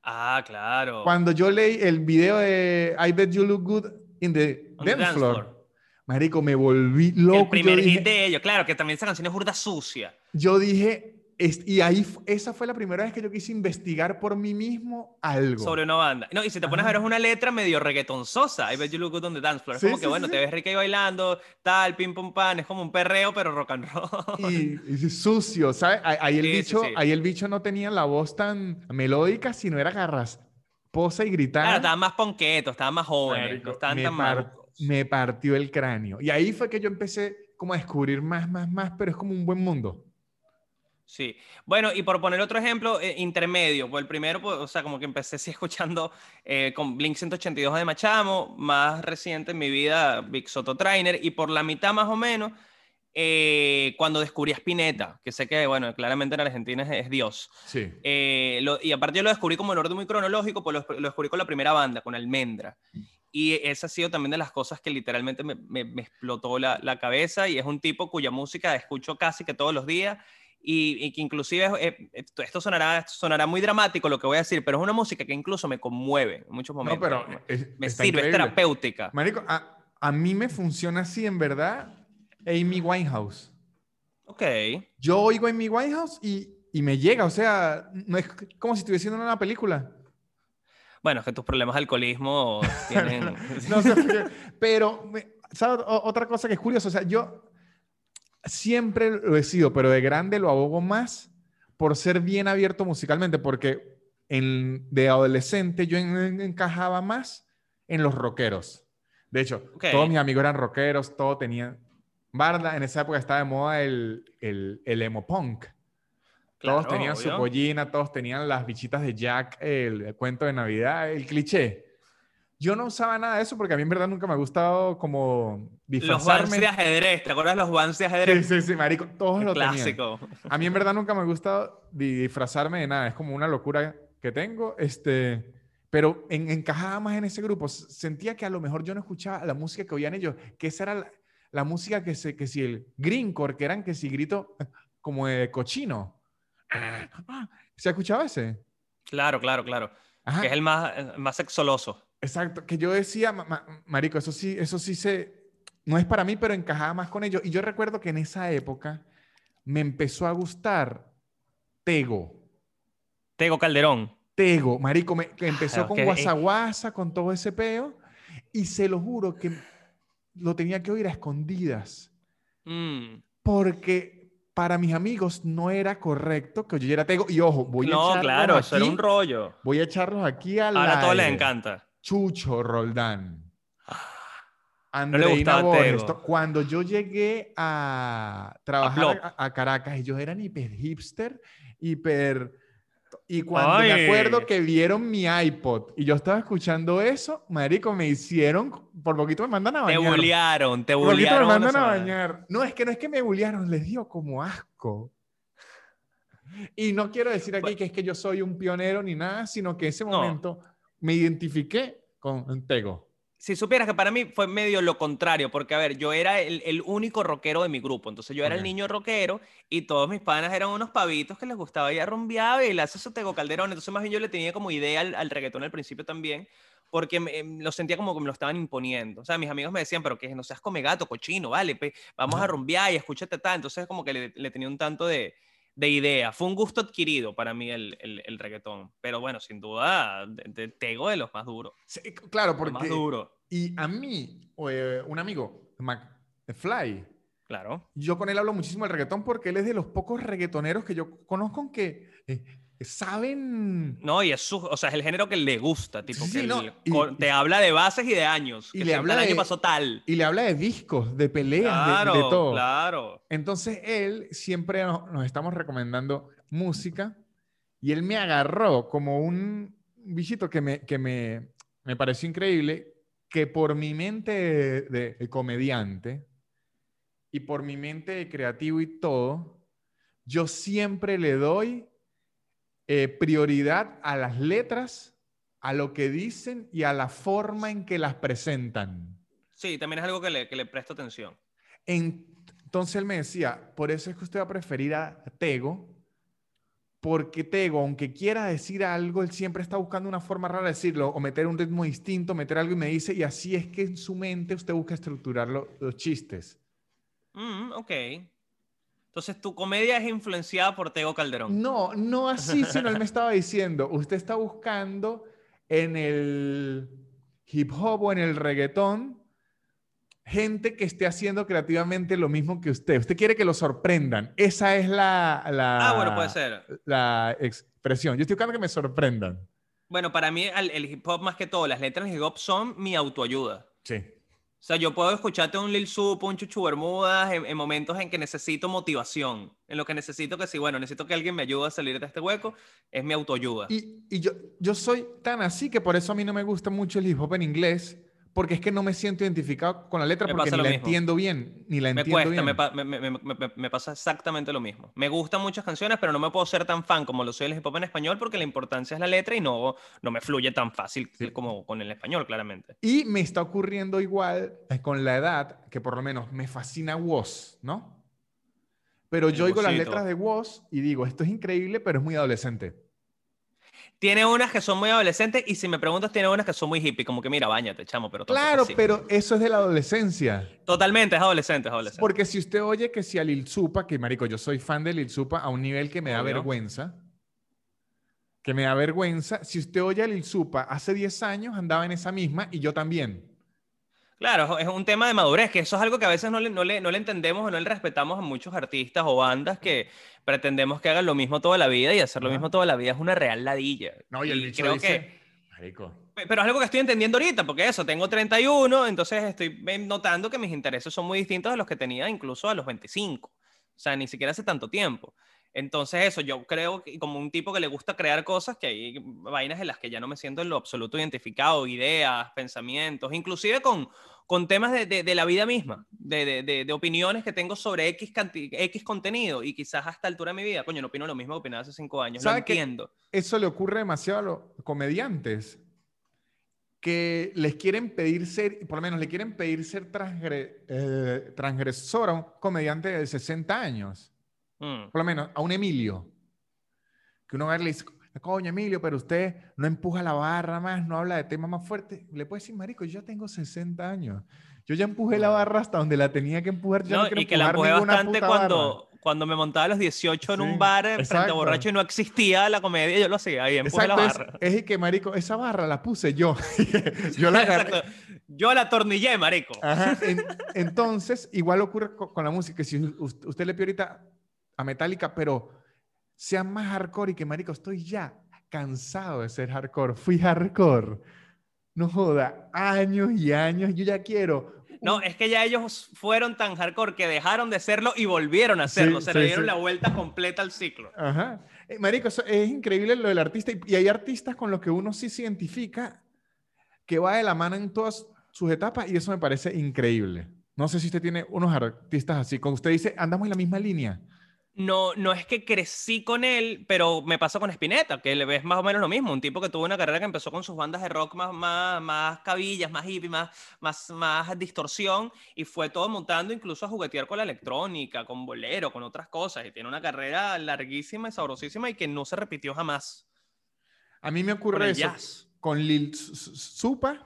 Ah, claro. Cuando yo leí el video de I Bet You Look Good in the On Dance Floor, floor. marico, me volví loco. El primer dije, hit de ellos, claro, que también esa canción es burda sucia. yo dije, es- y ahí, esa fue la primera vez que yo quise investigar por mí mismo algo. sobre una banda. No, y si te pones a ver Ajá. es una letra medio reggaetonzosa. I bet you look good on the dance floor. Es Sí, como sí, que, bueno, sí. te ves rica ahí bailando, tal, pim pum pan, es como un perreo, pero rock and roll. y, y sucio, ¿sabes? Ahí, el bicho, ahí el bicho no tenía la voz tan melódica, sino era garrasposa y gritar. Claro, estaban más ponquetos, estaban más jóvenes, no estaban me, tan par- malucos. me partió el cráneo. Y ahí fue que yo empecé como a descubrir más, más, más, pero es como un buen mundo. Sí. Bueno, y por poner otro ejemplo, eh, intermedio. Pues el primero, pues, o sea, como que empecé sí, escuchando eh, con Blink 182 de Machamo, más reciente en mi vida, Big Soto Trainer, y por la mitad más o menos, eh, cuando descubrí a Spinetta, que sé que, bueno, claramente en Argentina es, es Dios. Sí. Lo- y aparte yo lo descubrí como en orden muy cronológico, pues lo, lo descubrí con la primera banda, con Almendra. Y esa ha sido también de las cosas que literalmente me, me- me explotó la, la cabeza y es un tipo cuya música escucho casi que todos los días y, y que inclusive, eh, esto, esto sonará, sonará muy dramático lo que voy a decir, pero es una música que incluso me conmueve en muchos No, momentos. pero me es- me sirve, es increíble. terapéutica. Marico, a, a mí me funciona así, en verdad, Amy Winehouse. Ok. Yo oigo Amy Winehouse y, y me llega, o sea, no es como si estuviese viendo una película. Bueno, es que tus problemas de alcoholismo tienen... No sé por qué, pero, ¿sabes? O- otra cosa que es curiosa, o sea, yo siempre lo he sido, pero de grande lo abogo más por ser bien abierto musicalmente, porque en, de adolescente yo en- en- encajaba más en los rockeros. De hecho, todos mis amigos eran rockeros, todos tenían barda. En esa época estaba de moda el, el, el emo punk. todos tenían su pollina, todos tenían las bichitas de Jack, el, el cuento de Navidad, el cliché. Yo no usaba nada de eso porque a mí en verdad nunca me ha gustado como Los vans disfrazarme. de ajedrez, ¿te acuerdas los vans de Sí, ajedrez? sí, sí, marico, todos El lo tenían. clásico. A mí en verdad nunca me ha gustado di- disfrazarme de nada, es como una locura que tengo, este, pero en- encajaba más en ese grupo. Sentía que a lo mejor yo no escuchaba la música que oían ellos, que esa era la, la música que, se, que si el greencore, que eran que si grito como de cochino. ¿Se escuchaba ese? Claro, claro, claro. Ajá, Que es el más, el más sexoloso. Exacto, que yo decía, "Ma- ma- marico, eso sí, eso sí se, no es para mí, pero encajaba más con ellos. Y yo recuerdo que en esa época me empezó a gustar Tego. Tego Calderón. Tego, marico, me, que empezó Ah, con ok. Guasa Guasa, con todo ese peo, y se lo juro que lo tenía que oír a escondidas, Mm. porque para mis amigos no era correcto que oyera Tego, y ojo, voy a No, echarlos claro, eso era aquí- un rollo. Voy a echarlos aquí al Ahora a todos les encanta. Chucho Roldán. le Andreina gustaba Borges. Cuando yo llegué a trabajar Plop. a, a Caracas, ellos eran hiper hipster, hiper... Y cuando me Ay. acuerdo que vieron mi iPod y yo estaba escuchando eso, marico, me hicieron... Por poquito me mandan a Te bañar. bullearon, te Por poquito me bullearon. mandan a bañar. No, es que no es que me bullearon, les dio como asco. Y no quiero decir aquí que es que yo soy un pionero ni nada, sino que ese No. Me identifiqué con Tego. si supieras que para mí fue medio lo contrario, porque a ver, yo era el, el único rockero de mi grupo, entonces yo era el niño rockero y todos mis panas eran unos pavitos que les gustaba ir a rumbear y le hace su Tego Calderón, entonces más bien yo le tenía como idea al, al reggaetón al principio también, porque me- em, lo sentía como que me lo estaban imponiendo, o sea, mis amigos me decían, pero que no seas come gato, cochino, vale, pe, vamos a rumbear y escúchate tal, entonces como que le, le tenía un tanto de, de idea, fue un gusto adquirido para mí el, el, el reggaetón, pero bueno, sin duda, de, de Tego de los más duros, Sí, claro, los porque... más duros, Y a mí, eh, un amigo, McFly, claro. yo con él hablo muchísimo del reggaetón porque él es de los pocos reggaetoneros que yo conozco que eh, saben... No, y es su, o sea, es el género que le gusta, tipo, Sí, que sí, no, el- y- con- te habla de bases y de años. y que le habla tal año de- pasó tal. Y le habla de discos, de peleas, de- Claro, de, todo. claro. Entonces él siempre no- nos, estamos recomendando música y él me agarró como un bichito que me, que me, me pareció increíble, que por mi mente de, de- de comediante y por mi mente de creativo y todo, yo siempre le doy eh, prioridad a las letras, a lo que dicen y a la forma en que las presentan. Sí, también es algo que le, que le presto atención. En- Entonces él me decía, por eso es que usted va a preferir a Tego, porque Tego, aunque quiera decir algo, él siempre está buscando una forma rara de decirlo, o meter un ritmo distinto, meter algo y me dice, y así es que en su mente usted busca estructurar lo- los chistes. Mm, ok. Entonces, tu comedia es influenciada por Tego Calderón. No, no así, sino él me estaba diciendo, usted está buscando en el hip hop o en el reggaetón gente que esté haciendo creativamente lo mismo que usted. Usted quiere que lo sorprendan. Esa es la, la, Ah, bueno, puede ser. la expresión. Yo estoy buscando que me sorprendan. Bueno, para mí el, el hip hop más que todo, las letras del hip hop son mi autoayuda. Sí. O sea, yo puedo escucharte un Lil Sup, un Chuchu Bermudas en, en momentos en que necesito motivación, en lo que necesito que sí, bueno, necesito que alguien me ayude a salir de este hueco, es mi autoayuda. Y, y yo, yo soy tan así que por eso a mí no me gusta mucho el hip hop en inglés, porque es que no me siento identificado con la letra Me porque ni la mismo. entiendo bien, ni la Me entiendo cuesta, bien. me, pa- me- me- me- me- me pasa exactamente lo mismo. Me gustan muchas canciones, pero no me puedo ser tan fan como lo soy del hip hop en español porque la importancia es la letra y no, no me fluye tan fácil Sí. como con el español, claramente. Y me está ocurriendo igual eh, con la edad, que por lo menos me fascina Woz, ¿no? Pero El yo oigo las letras de Woz y digo, esto es increíble, pero es muy adolescente. Tiene unas que son muy adolescentes y si me preguntas, tiene unas que son muy hippie, como que mira, bañate, chamo, pero Claro, pero eso es de la adolescencia. Totalmente, es adolescente, es adolescente. Porque si usted oye que si a Lil Supa, que marico, yo soy fan de Lil Supa a un nivel que me da Obvio. vergüenza, que me da vergüenza, si usted oye a Lil Supa hace 10 años andaba en esa misma y yo también. Claro, es un tema de madurez, que eso es algo que a veces no le, no le, no le entendemos o no le respetamos a muchos artistas o bandas que pretendemos que hagan lo mismo toda la vida y hacer lo mismo toda la vida es una real ladilla. No, y el bicho creo dice, que, marico, pero es algo que estoy entendiendo ahorita, porque eso, tengo 31, entonces estoy eh, notando que mis intereses son muy distintos a los que tenía incluso a los 25. O sea, ni siquiera hace tanto tiempo. Entonces eso, yo creo que como un tipo que le gusta crear cosas, que hay vainas en las que ya no me siento en lo absoluto identificado, ideas, pensamientos, inclusive con, con temas de, de- de la vida misma, de, de- opiniones que tengo sobre X, X contenido y quizás a esta altura de mi vida, coño, no opino lo mismo que opinaba hace cinco años, lo entiendo. eso le ocurre demasiado a los comediantes que les quieren pedir ser, por lo menos le quieren pedir ser transgre- eh, transgresor a un comediante de 60 años. Mm. Por lo menos a un Emilio. Que uno va a le dice, coño Emilio, pero usted no empuja la barra más, no habla de temas más fuertes. Le puede decir, marico, yo ya tengo 60 años. Yo ya empujé la barra hasta donde la tenía que empujar. Ya no, No, quiero y que la empujé bastante puta barra". cuando, cuando me montaba a los 18 en Sí, un bar eh, frente a borracho y no existía la comedia, yo lo hacía ahí, empujé la barra. es, es que, marico, esa barra la puse yo. yo la agarré. Yo la atornillé, marico. Ajá, en- entonces, igual ocurre co- con, la música. Si us- usted le pide ahorita a Metallica, pero sea más hardcore y que, marico, estoy ya cansado de ser hardcore. Fui hardcore. No joda, años y años. Yo ya quiero. No, es que ya ellos fueron tan hardcore que dejaron de serlo y volvieron a hacerlo. Sí, Se sí, le dieron sí. la vuelta completa al ciclo. Ajá. Eh, marico, eso es increíble lo del artista. Y, y hay artistas con los que uno sí se identifica que va de la mano en todas sus etapas y eso me parece increíble. No sé si usted tiene unos artistas así, con usted dice, andamos en la misma línea. No, no es que crecí con él, pero me pasa con Spinetta, que le ves más o menos lo mismo. Un tipo que tuvo una carrera que empezó con sus bandas de rock más, más, más cabillas, más hippie, más, más, más distorsión, y fue todo montando incluso a juguetear con la electrónica, con bolero, con otras cosas. Y tiene una carrera larguísima y sabrosísima y que no se repitió jamás. A mí me ocurre eso con Lil Supa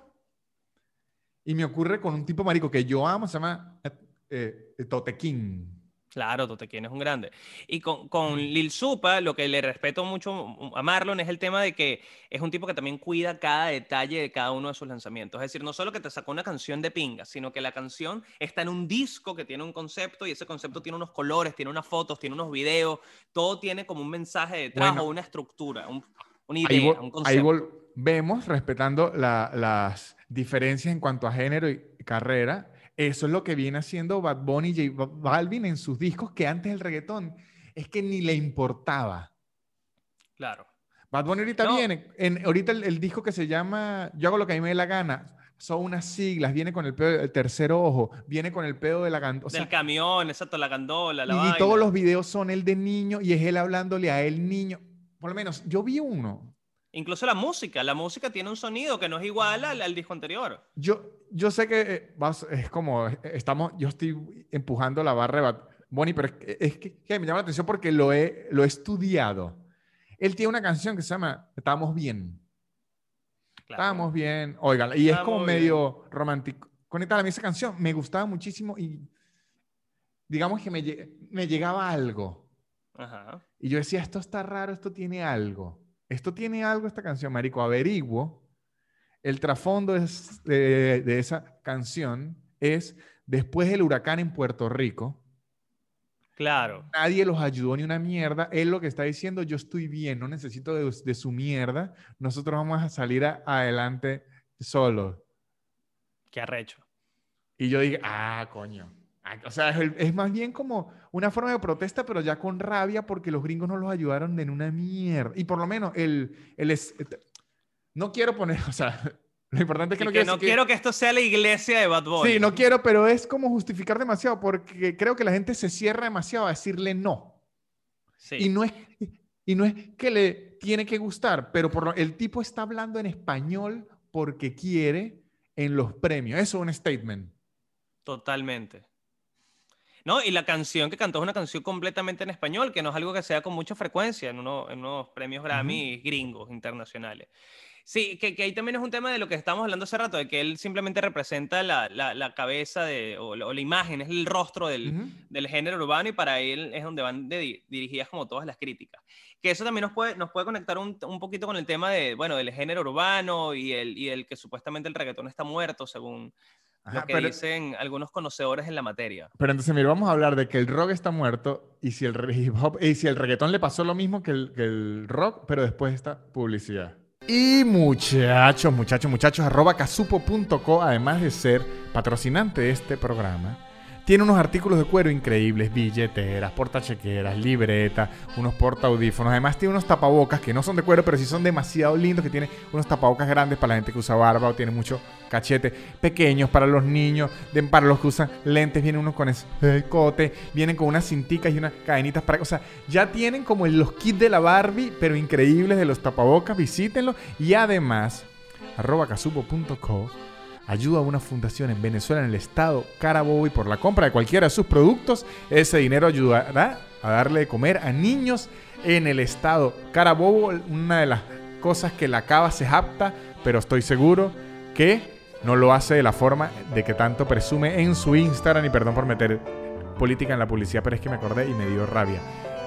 y me ocurre con un tipo marico que yo amo, se llama eh, eh Totequín. Claro, Totequín es un grande. Y con, con, Lil Supa, lo que le respeto mucho a Marlon es el tema de que es un tipo que también cuida cada detalle de cada uno de sus lanzamientos. Es decir, no solo que te sacó una canción de pinga, sino que la canción está en un disco que tiene un concepto y ese concepto tiene unos colores, tiene unas fotos, tiene unos videos, todo tiene como un mensaje detrás o una estructura, una idea, un concepto. Ahí volvemos respetando las diferencias en cuanto a género y carrera eso es lo que viene haciendo Bad Bunny y J Balvin en sus discos que antes el reggaetón es que ni le importaba. Claro. Bad Bunny ahorita viene, en, ahorita el, disco que se llama Yo hago lo que a mí me dé la gana, son unas siglas, viene con el pedo del tercer ojo, viene con el pedo de la gandola. Del camión, exacto, la gandola, la Y, todos los videos son el de niño y es él hablándole a él niño. Por lo menos, yo vi uno Incluso la música, la música tiene un sonido que no es igual al, disco anterior. Yo, yo sé que eh, es como, estamos, yo estoy empujando la barra Bonnie, pero es, que, me llama la atención porque lo he, lo he estudiado. Él tiene una canción que se llama Estamos bien. Estamos bien. Oigan, y es como medio romántico. Conectada a mí esa canción, me gustaba muchísimo y digamos que me, me llegaba algo. Y yo decía, esto está raro, esto tiene algo. Esto tiene algo, esta canción, Marico. Averiguo. El trasfondo es, de, esa canción es después del huracán en Puerto Rico. Claro. Nadie los ayudó ni una mierda. Él lo que está diciendo, yo estoy bien, no necesito de, su mierda. Nosotros vamos a salir adelante solos. Qué arrecho. Y yo dije, ah, coño. O sea, es, más bien como una forma de protesta, pero ya con rabia porque los gringos no los ayudaron en una mierda. Y por lo menos el, el es, no quiero poner, o sea, lo importante es que no, quiero, no quiero que esto sea la iglesia de Bad Bunny. Sí, no quiero, pero es como justificar demasiado porque creo que la gente se cierra demasiado a decirle no. Sí. Y no es y no es que le tiene que gustar, pero por el tipo está hablando en español porque quiere en los premios. Eso es un statement. Totalmente. ¿No? Y la canción que cantó es una canción completamente en español, que no es algo que sea con mucha frecuencia en, uno, en unos premios Grammy gringos internacionales. Sí, que, que, ahí también es un tema de lo que estábamos hablando hace rato, de que él simplemente representa la, la, cabeza de, o, la imagen, es el rostro del, del, género urbano y para él es donde van dirigidas como todas las críticas. Que eso también nos puede, nos puede conectar un, un, poquito con el tema de, bueno, del género urbano y el, y el que supuestamente el reggaetón está muerto, según, lo que dicen algunos conocedores en la materia. Pero entonces, mira, vamos a hablar de que el rock está muerto y si el hip hop y si el reggaetón le pasó lo mismo que el, que el rock, pero después está publicidad. Y muchachos, muchachos, muchachos, arroba casupo.co, además de ser patrocinante de este programa, tiene unos artículos de cuero increíbles, billeteras, portachequeras, libretas, unos porta audífonos. Además tiene unos tapabocas que no son de cuero, pero sí son demasiado lindos, que tiene unos tapabocas grandes para la gente que usa barba o tiene mucho cachete. Pequeños para los niños, para los que usan lentes, vienen unos con escote, vienen con unas cinticas y unas cadenitas para... O sea, ya tienen como los kits de la Barbie, pero increíbles de los tapabocas, visítenlo. Y además, arroba casupo.co ayuda a una fundación en Venezuela, en el estado Carabobo, y por la compra de cualquiera de sus productos, ese dinero ayudará a darle de comer a niños en el estado Carabobo. Una de las cosas que la cava se apta, pero estoy seguro que no lo hace de la forma de que tanto presume en su Instagram. Y perdón por meter política en la publicidad, pero es que me acordé y me dio rabia.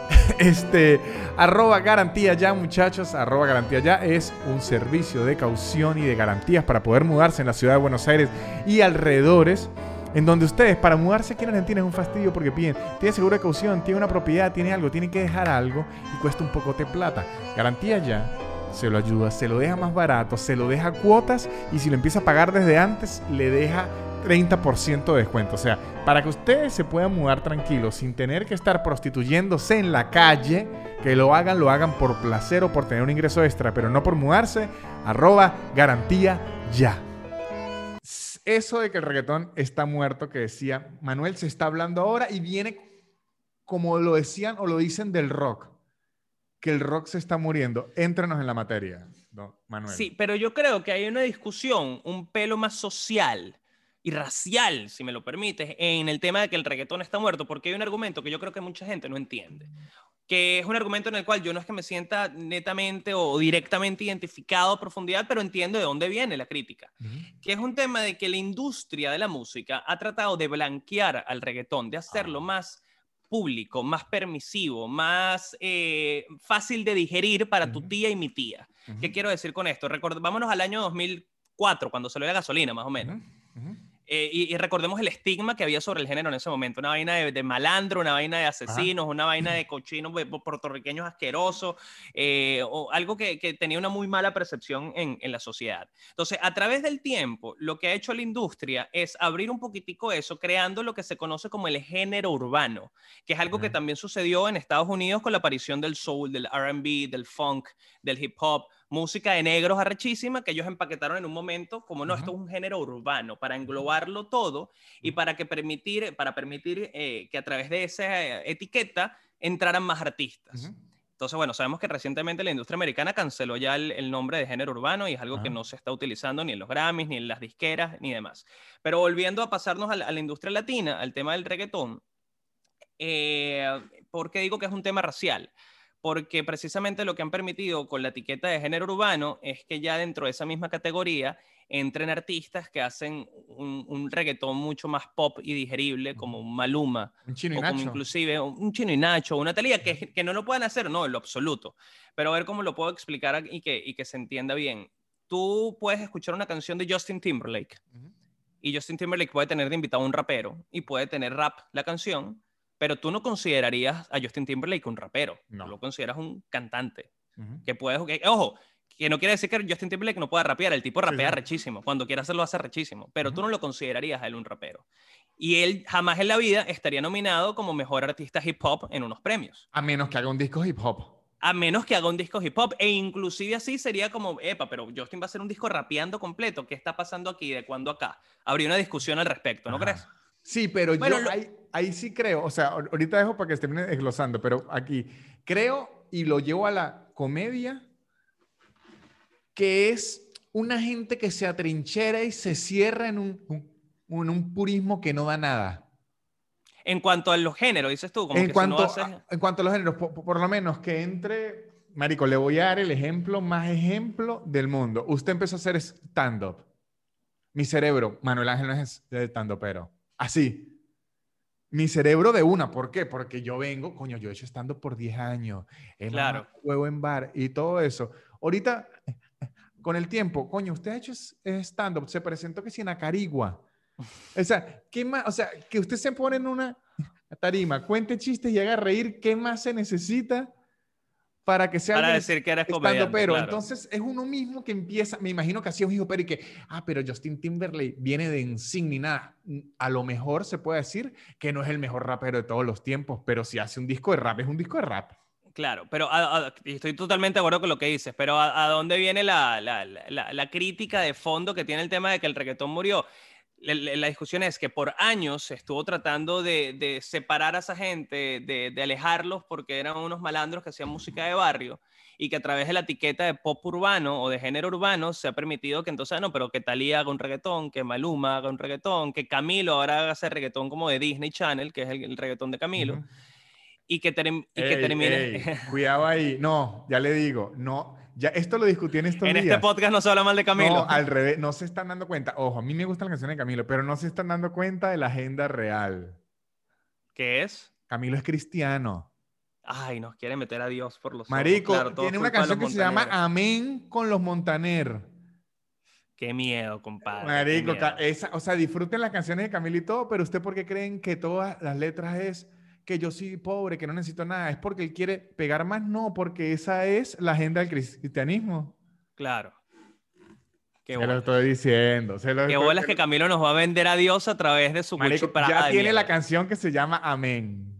este, arroba garantía ya, muchachos. Arroba garantía ya es un servicio de caución y de garantías para poder mudarse en la ciudad de Buenos Aires y alrededores. En donde ustedes, para mudarse aquí en es un fastidio porque piden, tiene seguro de caución, tiene una propiedad, tiene algo, tiene que dejar algo y cuesta un poco de plata. Garantía ya se lo ayuda, se lo deja más barato, se lo deja cuotas y si lo empieza a pagar desde antes, le deja 30% de descuento. O sea, para que ustedes se puedan mudar tranquilos sin tener que estar prostituyéndose en la calle, que lo hagan, lo hagan por placer o por tener un ingreso extra, pero no por mudarse, arroba garantía ya. Eso de que el reggaetón está muerto, que decía Manuel, se está hablando ahora y viene como lo decían o lo dicen del rock, que el rock se está muriendo. Éntranos en la materia, Manuel. Sí, pero yo creo que hay una discusión un pelo más social y racial, si me lo permites, en el tema de que el reggaetón está muerto, porque hay un argumento que yo creo que mucha gente no entiende que es un argumento en el cual yo no es que me sienta netamente o directamente identificado a profundidad, pero entiendo de dónde viene la crítica, que es un tema de que la industria de la música ha tratado de blanquear al reggaetón, de hacerlo ah. más público, más permisivo, más eh, fácil de digerir para tu tía y mi tía. ¿Qué quiero decir con esto? vámonos al año 2004, cuando salió la gasolina, más o menos. Eh, y, recordemos el estigma que había sobre el género en ese momento, una vaina de, malandro, una vaina de asesinos, una vaina de cochinos puertorriqueños asquerosos, eh, o algo que, tenía una muy mala percepción en, la sociedad. Entonces, a través del tiempo, lo que ha hecho la industria es abrir un poquitico eso, creando lo que se conoce como el género urbano, que es algo que también sucedió en Estados Unidos con la aparición del soul, del RB, del funk, del hip hop música de negros arrechísima que ellos empaquetaron en un momento como no, esto es un género urbano para englobarlo todo y para que permitir, para permitir eh, que a través de esa etiqueta entraran más artistas. Entonces, bueno, sabemos que recientemente la industria americana canceló ya el, nombre de género urbano y es algo que no se está utilizando ni en los Grammys, ni en las disqueras, ni demás. Pero volviendo a pasarnos a la, industria latina, al tema del reggaetón, eh, ¿por qué digo que es un tema racial? Porque precisamente lo que han permitido con la etiqueta de género urbano es que ya dentro de esa misma categoría entren artistas que hacen un, reggaetón mucho más pop y digerible, como un Maluma, un chino y o como inclusive un chino y Nacho, una Talía, que, que no lo puedan hacer, no, en lo absoluto, pero a ver cómo lo puedo explicar y que, y que se entienda bien. Tú puedes escuchar una canción de Justin Timberlake y Justin Timberlake puede tener de invitado a un rapero y puede tener rap la canción, pero tú no considerarías a Justin Timberlake un rapero. No. Tú lo consideras un cantante. Que puedes. ojo, que no quiere decir que Justin Timberlake no pueda rapear. El tipo rapea rechísimo. Cuando quiere hacerlo, hace rechísimo. Pero tú no lo considerarías a él un rapero. Y él jamás en la vida estaría nominado como mejor artista hip hop en unos premios. A menos que haga un disco hip hop. A menos que haga un disco hip hop. E inclusive así sería como, epa, pero Justin va a hacer un disco rapeando completo. ¿Qué está pasando aquí? ¿De cuándo acá? Habría una discusión al respecto, ¿no crees? Sí, pero yo ahí, sí creo, o sea, ahorita dejo para que estén desglosando, pero aquí creo y lo llevo a la comedia, que es una gente que se atrinchera y se cierra en un, un purismo que no da nada. En cuanto a los géneros, dices tú. en, cuanto, a, en cuanto a los géneros, por, lo menos que entre, Marico, le voy a dar el ejemplo más ejemplo del mundo. Usted empezó a hacer stand-up. Mi cerebro, Manuel Ángel no es stand-up, pero Así. Mi cerebro de una, ¿por qué? Porque yo vengo, coño, yo he hecho estando por 10 años, he claro. juego en bar y todo eso. Ahorita, con el tiempo, coño, usted ha hecho stand-up, se presentó que si en Acarigua. O sea, ¿qué más? O sea, que usted se pone en una tarima, cuente chistes y haga reír, ¿qué más se necesita para que sea para decir que eres comediante, pero entonces es uno mismo que empieza me imagino que así un hijo pero y que ah pero Justin Timberlake viene de Insignia nada a lo mejor se puede decir que no es el mejor rapero de todos los tiempos pero si hace un disco de rap es un disco de rap. Claro, pero estoy totalmente de acuerdo con lo que dices, pero ¿a, dónde viene la, la, la, la, crítica de fondo que tiene el tema de que el reggaetón murió? La, discusión es que por años se estuvo tratando de, separar a esa gente, de, alejarlos porque eran unos malandros que hacían música de barrio y que a través de la etiqueta de pop urbano o de género urbano se ha permitido que entonces, ah, no, pero que Talía haga un reggaetón, que Maluma haga un reggaetón, que Camilo ahora haga ese reggaetón como de Disney Channel, que es el, reggaetón de Camilo. Y que, termine. cuidado ahí. No, ya le digo, no, ya, esto lo discutí en estos en días. En este podcast no se habla mal de Camilo. No, al revés, no se están dando cuenta. Ojo, a mí me gusta la canción de Camilo, pero no se están dando cuenta de la agenda real. ¿Qué es? Camilo es cristiano. Ay, nos quiere meter a Dios por los Marico, tiene una canción que se llama Amén con los Montaner. Qué miedo, compadre. Marico, Esa, o sea, disfruten las canciones de Camilo y todo, pero ¿usted por qué creen que todas las letras es que yo soy pobre, que no necesito nada, es porque él quiere pegar más, no, porque esa es la agenda del cristianismo. Claro. Qué se lo estoy diciendo. Se Qué bolas que Camilo nos va a vender a Dios a través de su Marico, Ya tiene la canción que se llama Amén.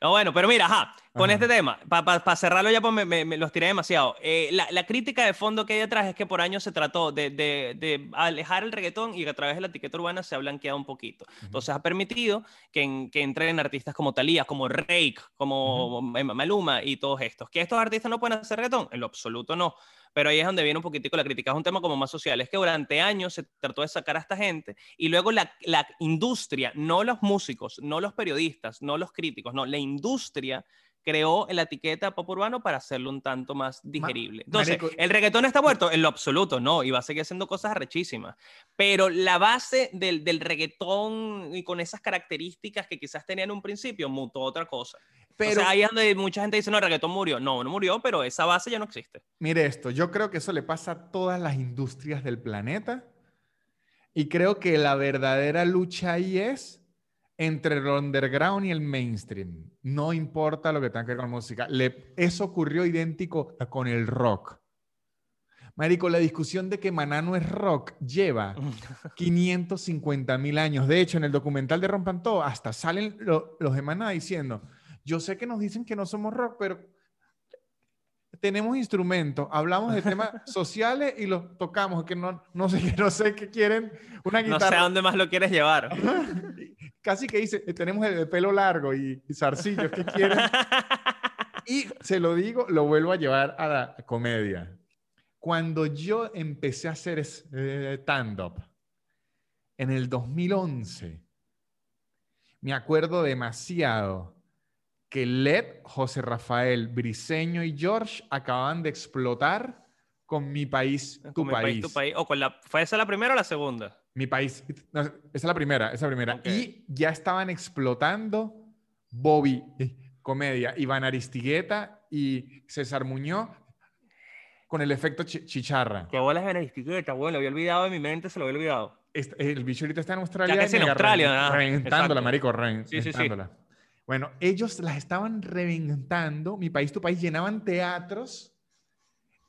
No, bueno, pero mira, ajá. Con este tema, para cerrarlo ya, pues me, los tiré demasiado. Eh, la, crítica de fondo que hay detrás es que por años se trató de, de, alejar el reggaetón y que a través de la etiqueta urbana se ha blanqueado un poquito. Entonces ha permitido que, que entren artistas como Thalía, como Rake, como Maluma y todos estos. ¿Que estos artistas no pueden hacer reggaetón? En lo absoluto no. Pero ahí es donde viene un poquitico la crítica. Es un tema como más social. Es que durante años se trató de sacar a esta gente y luego la, la industria, no los músicos, no los periodistas, no los críticos, no, la industria creó la etiqueta pop urbano para hacerlo un tanto más digerible. Entonces, ¿el reggaetón está muerto? En lo absoluto, no, y va a seguir haciendo cosas arrechísimas. Pero la base del, del reggaetón y con esas características que quizás tenía en un principio, mutó otra cosa. Pero, o ahí es donde mucha gente dice, no, el reggaetón murió. No, no murió, pero esa base ya no existe. Mire esto, yo creo que eso le pasa a todas las industrias del planeta. Y creo que la verdadera lucha ahí es entre el underground y el mainstream. No importa lo que tenga que ver con música. eso ocurrió idéntico con el rock. Marico, la discusión de que Maná no es rock lleva 550 mil años. De hecho, en el documental de Rompan Todo, hasta salen los de Maná diciendo, yo sé que nos dicen que no somos rock, pero tenemos instrumentos, hablamos de temas sociales y los tocamos, que no, no, sé, no sé qué quieren, una guitarra. No sé a dónde más lo quieres llevar. Casi que dice, tenemos el pelo largo y, zarcillos, ¿qué quieren? y se lo digo, lo vuelvo a llevar a la comedia. Cuando yo empecé a hacer eh, stand-up, en el 2011, me acuerdo demasiado que Led, José Rafael, Briseño y George acaban de explotar con Mi País, Tu, país. O con la, ¿Fue esa la primera o la segunda? Mi País. esa es la primera, esa primera. Y ya estaban explotando Bobby, eh, comedia, Iván Aristigueta y César Muñoz con el efecto chicharra. Qué bola es Iván Aristigueta, bueno, lo había olvidado en mi mente, se lo había olvidado. el bicho ahorita está en Australia. Ya que es en Australia, Reventándola, marico, reventándola. Bueno, ellos las estaban reventando, mi país, tu país, llenaban teatros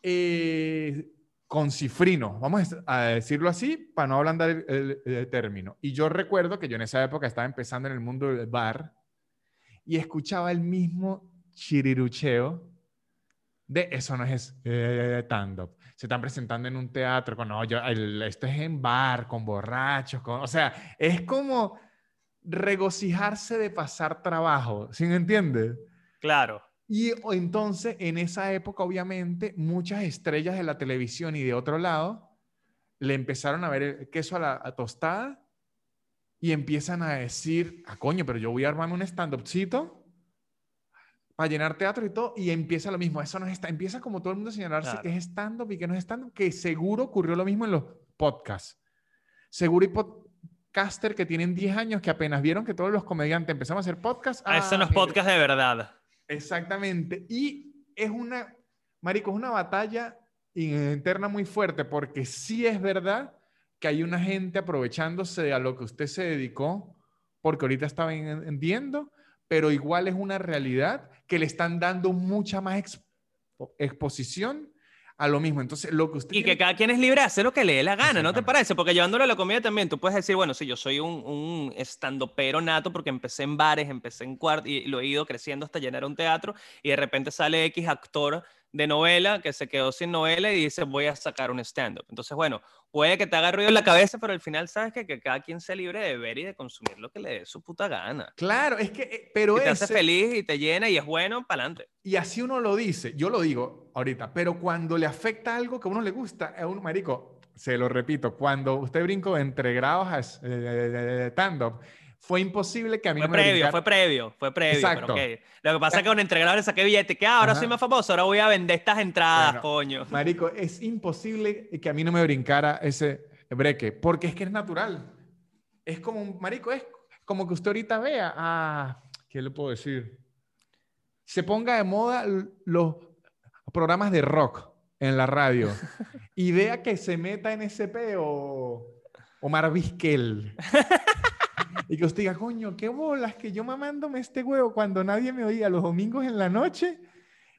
eh, con cifrino, vamos a decirlo así, para no ablandar el, término. Y yo recuerdo que yo en esa época estaba empezando en el mundo del bar y escuchaba el mismo chirirucheo de eso no es eh, stand-up. Se están presentando en un teatro con, no, yo, esto es en bar, con borrachos, con, o sea, es como regocijarse de pasar trabajo, ¿sí me entiendes? Claro. Y entonces, en esa época, obviamente, muchas estrellas de la televisión y de otro lado le empezaron a ver el queso a la tostada y empiezan a decir, ah, coño, pero yo voy a armarme un stand-upcito para llenar teatro y todo, y empieza lo mismo. Eso no es empieza como todo el mundo a señalarse que es stand-up y que no es stand-up, que seguro ocurrió lo mismo en los podcasts. Seguro y caster que tienen 10 años que apenas vieron que todos los comediantes empezamos a hacer podcast. Ah, eso no es podcast de verdad. Exactamente. Y es una, Marico, es una batalla interna muy fuerte porque sí es verdad que hay una gente aprovechándose a lo que usted se dedicó porque ahorita está vendiendo, pero igual es una realidad que le están dando mucha más exposición a lo mismo. Entonces, lo que usted... Y que cada quien es libre de hacer lo que le dé la gana, ¿no te parece? Porque llevándolo a la comida también, tú puedes decir, bueno, sí, yo soy un, un pero nato porque empecé en bares, empecé en cuartos y lo he ido creciendo hasta llenar un teatro y de repente sale X actor de novela que se quedó sin novela y dice voy a sacar un stand-up. Entonces, bueno, puede que te haga ruido en la cabeza, pero al final sabes que, que cada quien sea libre de ver y de consumir lo que le dé su puta gana. Claro, es que, eh, pero te hace feliz y te llena y es bueno, para adelante. Y así uno lo dice, yo lo digo ahorita, pero cuando le afecta algo que a uno le gusta, a un marico, se lo repito, cuando usted brinco entre grados a stand-up, fue imposible que a mí fue previo, fue previo, fue previo. Exacto. Lo que pasa es que con entregadores saqué billete, que ah, ahora soy más famoso, ahora voy a vender estas entradas, coño. Marico, es imposible que a mí no me brincara ese breque, porque es que es natural. Es como un, marico, es como que usted ahorita vea, ah, ¿qué le puedo decir? Se ponga de moda los programas de rock en la radio y vea que se meta en SP o Omar Vizquel. y que usted diga, coño, qué bolas que yo mamándome este huevo cuando nadie me oía los domingos en la noche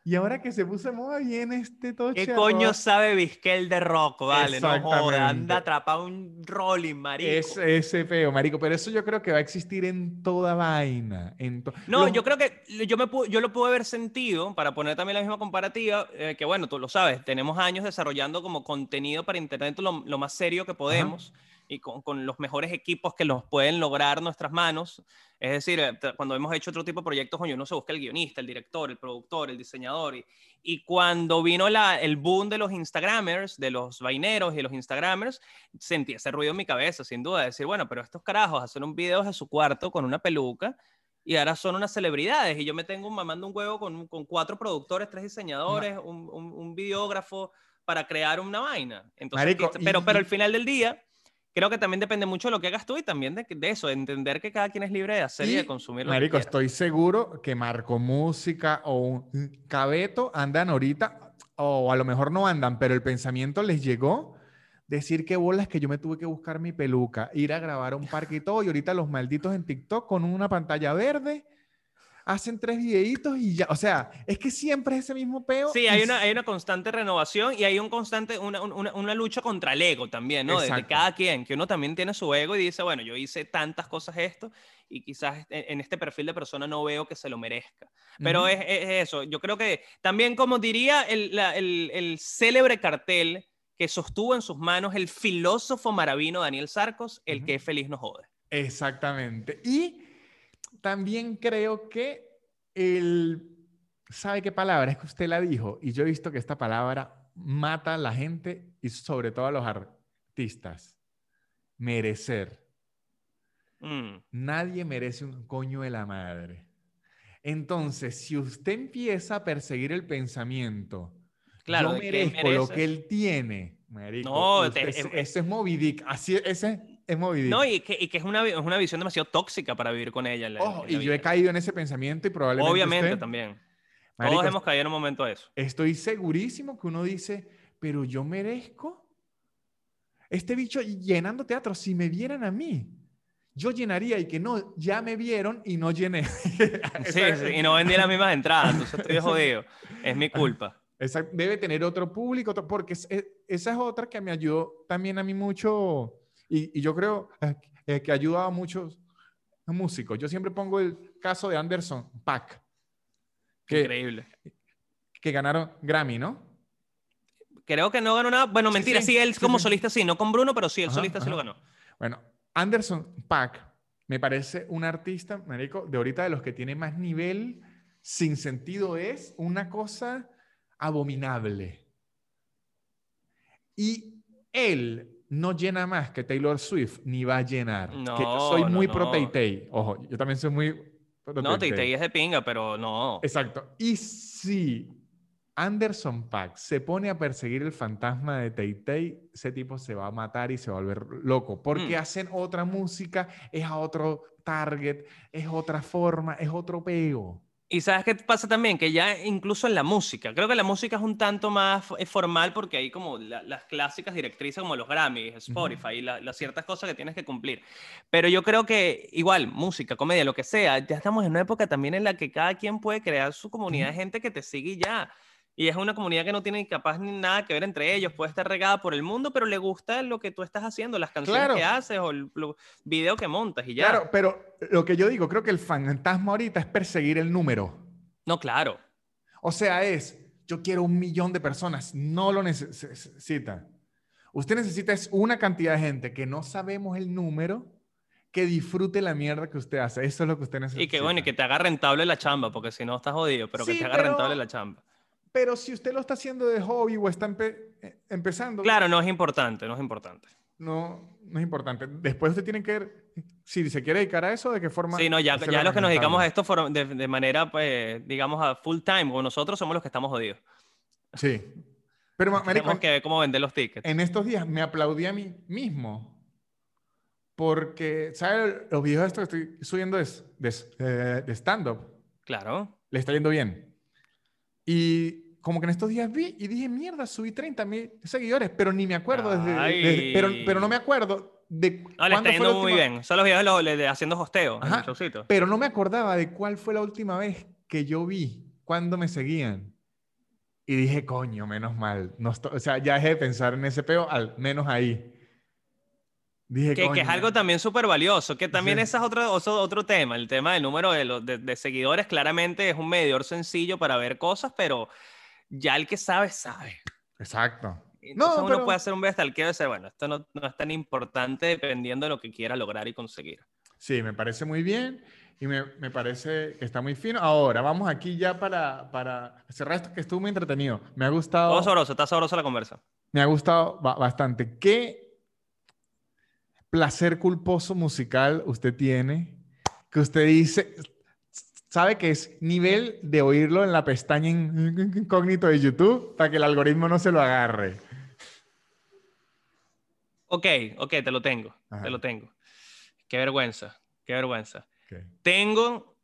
Y ahora que se puso moda viene este toche. ¿Qué coño sabe Vizquel de rock? Vale, no joda, anda atrapado un rolling, marico. Es ese feo, marico. Pero eso yo creo que va a existir en toda vaina. En to- No, Lo- yo creo que yo, me yo lo pude haber sentido, para poner también la misma comparativa, eh, que bueno, tú lo sabes, tenemos años desarrollando como contenido para Internet lo, lo más serio que podemos y con, con los mejores equipos que los pueden lograr nuestras manos. Es decir, eh, cuando hemos hecho otro tipo de proyectos, uno se busca el guionista, el director, el productor, el diseñador. Y, y cuando vino la, el boom de los Instagramers, de los vaineros y de los Instagramers, sentí ese ruido en mi cabeza, sin duda, de decir, bueno, pero estos carajos hacen un video de su cuarto con una peluca y ahora son unas celebridades y yo me tengo mamando un huevo con, con cuatro productores, tres diseñadores, un, un- un videógrafo para crear una vaina. Entonces, Marico, pero, y- pero al final del día, creo que también depende mucho de lo que hagas tú y también de, de eso, de entender que cada quien es libre de hacer y, Y, de consumir lo Marico, que estoy seguro que Marco Música o un Cabeto andan ahorita, o a lo mejor no andan, pero el pensamiento les llegó. Decir que bolas que yo me tuve que buscar mi peluca, ir a grabar a un parque y todo, y ahorita los malditos en TikTok con una pantalla verde hacen tres videitos y ya, o sea, es que siempre es ese mismo peo. Sí, hay una, hay una constante renovación y hay un constante, una, una, una lucha contra el ego también, ¿no? De, de Exacto. cada quien, que uno también tiene su ego y dice, bueno, yo hice tantas cosas esto y quizás en este perfil de persona no veo que se lo merezca. Pero Ujú. es, es eso, yo creo que también como diría el, la- el, el célebre cartel que sostuvo en sus manos el filósofo maravino Daniel Sarcos, el Ujú. que es feliz no jode. Exactamente. Y también creo que el... ¿Sabe qué palabra? Es que usted la dijo y yo he visto que esta palabra mata a la gente y sobre todo a los artistas. Merecer. Mm. Nadie merece un coño de la madre. Entonces, si usted empieza a perseguir el pensamiento, Claro, yo merezco lo que él tiene, marico, No, usted- te- ese, em- ese es Moby Dick. Así, ese es Moby Dick. No, y que, y que es, una, es una visión demasiado tóxica para vivir con ella. en la- Ojo, en la y yo he vida. caído en ese pensamiento y probablemente Obviamente usted- también. Marico, Todos hemos caído en un momento de eso. Estoy segurísimo que uno dice, pero yo merezco este bicho llenando teatro. Si me vieran a mí, yo llenaría y que no, ya me vieron y no llené. Sí, sí, y no vendí las mismas entradas, entonces estoy jodido. Es mi culpa. esa debe tener otro público, porque es- es- esa es otra que me ayudó también a mí mucho y, y yo creo eh, eh, que ha ayudado a muchos músicos. Yo siempre pongo el caso de Anderson Pack, que, Increíble. que ganaron Grammy, ¿no? Creo que no ganó nada. Bueno, mentira, sí, sí, él sí, como solista sí, no con Bruno, pero sí, el Ajá, solista sí lo ganó. Bueno, Anderson Pack me parece un artista, marico, de ahorita de los que tiene más nivel, sin sentido es una cosa abominable. Y él no llena más que Taylor Swift, ni va a llenar. que yo No, soy no, muy no. pro Tay. Ojo, yo también soy muy pro No, Tay. es de pinga, pero no. Exacto. Y si Anderson Pack se pone a perseguir el fantasma de Tay Tay, ese tipo se va a matar y se va a volver loco. Porque Mm. hacen otra música, es a otro target, es otra forma, es otro pego. Y sabes qué pasa también, que ya incluso en la música, creo que la música es un tanto más eh, formal porque hay como la- las clásicas directrices como los Grammys, Spotify, y la- las ciertas cosas que tienes que cumplir. Pero yo creo que igual, música, comedia, lo que sea, ya estamos en una época también en la que cada quien puede crear su comunidad de gente que te sigue y ya. Y es una comunidad que no tiene capaz ni nada que ver entre ellos, puede estar regada por el mundo, pero le gusta lo que tú estás haciendo, las canciones Claro. que haces o el video que montas y ya. Claro, pero lo que yo digo, creo que el fantasma ahorita es perseguir el número. No, claro. O sea, es, yo quiero un millón de personas, no lo neces- necesita. Usted necesita es una cantidad de gente que no sabemos el número, que disfrute la mierda que usted hace. Eso es lo que usted necesita. Y que bueno, y que te haga rentable la chamba, porque si no estás jodido, pero que Sí, te haga pero- rentable la chamba. Pero si usted lo está haciendo de hobby o está empe- eh, empezando, Claro, no es importante, no es importante. no, no es importante. Después usted tiene que ver si se quiere dedicar a eso, de qué forma. Sí, no, ya, ya los que nos dedicamos a esto de, de manera, pues, digamos, a full time, o nosotros somos los que estamos jodidos. Sí. Pero, ma- marico, Tenemos que ver cómo vender los tickets. en estos días me aplaudí a mí mismo. Porque, ¿sabes? Los videos estos que estoy subiendo de, de, eh, de stand-up, Claro. le está yendo bien. Y como que en estos días vi y dije, mierda, subí 30 mil seguidores, pero ni me acuerdo desde, desde- pero, pero no me acuerdo de No, le está yendo muy última- bien. Son los videos de, los- de- haciendo hosteo Ajá. Pero no me acordaba de cuál fue la última vez que yo vi cuando me seguían. Y dije, coño, menos mal. No o sea, ya dejé de pensar en ese peo, al menos ahí. Dije, Que, que es algo también súper valioso, que también Sí. ese es otro, otro, otro tema, el tema del número de, los- de, de seguidores, claramente es un medidor sencillo para ver cosas, pero ya el que sabe, sabe. Exacto. Entonces uno pero- puede hacer un bestalqueo y decir, bueno, esto no, no es tan importante dependiendo de lo que quiera lograr y conseguir. Sí, me parece muy bien y me, me parece que está muy fino. Ahora, vamos aquí ya para, para cerrar esto que estuvo muy entretenido. Me ha gustado. Todo sabroso, está sabrosa la conversa. Me ha gustado ba- bastante. ¿Qué placer culposo musical usted tiene? Que usted dice, sabe que es nivel de oírlo en la pestaña in- incógnito de YouTube para que el algoritmo no se lo agarre. Ok, ok, te lo tengo, Ajá. te lo tengo. Qué vergüenza, qué vergüenza. Ok. Tengo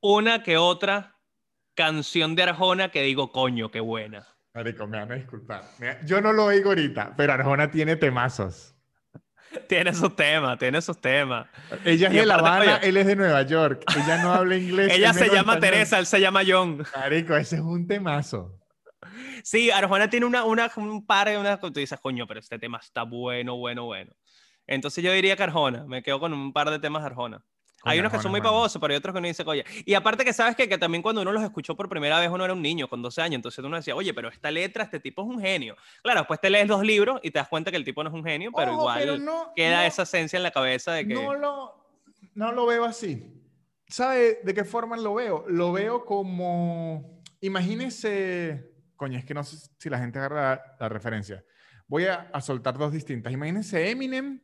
una que otra canción de Arjona que digo, coño, qué buena. Marico, me van a disculpar. Yo no lo oigo ahorita, pero Arjona tiene temazos. Tiene sus temas, tiene sus temas. Ella es Y de La Habana, él es de Nueva York. Ella no habla inglés. Ella se llama español. Teresa, él se llama John. Marico, ese es un temazo. Sí, Arjona tiene una, una, un par de unas que tú dices, coño, pero este tema está bueno, bueno, bueno. Entonces yo diría que Arjona, me quedo con un par de temas de Arjona. Hay unos que son muy pavosos, pero hay otros que uno dice, oye. Y aparte que sabes que, que también cuando uno los escuchó por primera vez, uno era un niño con 12 años, entonces uno decía, oye, pero esta letra, este tipo es un genio. Claro, después te lees los libros y te das cuenta que el tipo no es un genio, pero Ojo, igual pero no- queda no- esa esencia en la cabeza de que... No lo, no lo veo así. ¿Sabe de qué forma lo veo? Lo veo como, imagínese, coño, es que no sé si la gente agarra la, la referencia. Voy a, a soltar dos distintas. Imagínese Eminem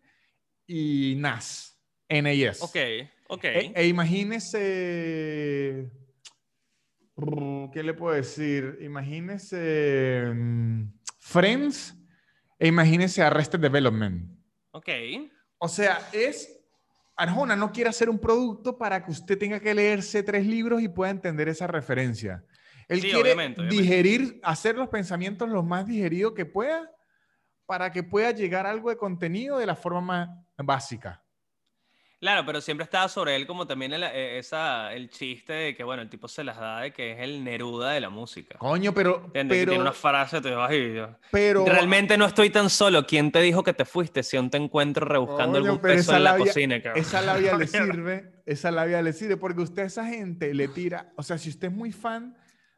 y Nas, N.A.S. Ok, ok. E, e imagínese, mm, ¿qué le puedo decir? Imagínese mm, Friends e imagínese Arrested Development. ok. O sea, es. Arjona no quiere hacer un producto para que usted tenga que leerse tres libros y pueda entender esa referencia. Él Sí, quiere obviamente, obviamente. digerir, hacer los pensamientos lo más digerido que pueda para que pueda llegar algo de contenido de la forma más básica. Claro, pero siempre estaba sobre él como también el, eh, esa, el chiste de que, bueno, el tipo se las da de que es el Neruda de la música. Coño, pero. Pero, tiene una frase, te vas y pero Realmente no estoy tan solo. ¿Quién te dijo que te fuiste? Si aún te encuentro rebuscando Coño, algún peso en la labia- cocina. cabrón. Esa labia le sirve, esa labia le sirve, porque usted a esa gente le tira, o sea, si usted es muy fan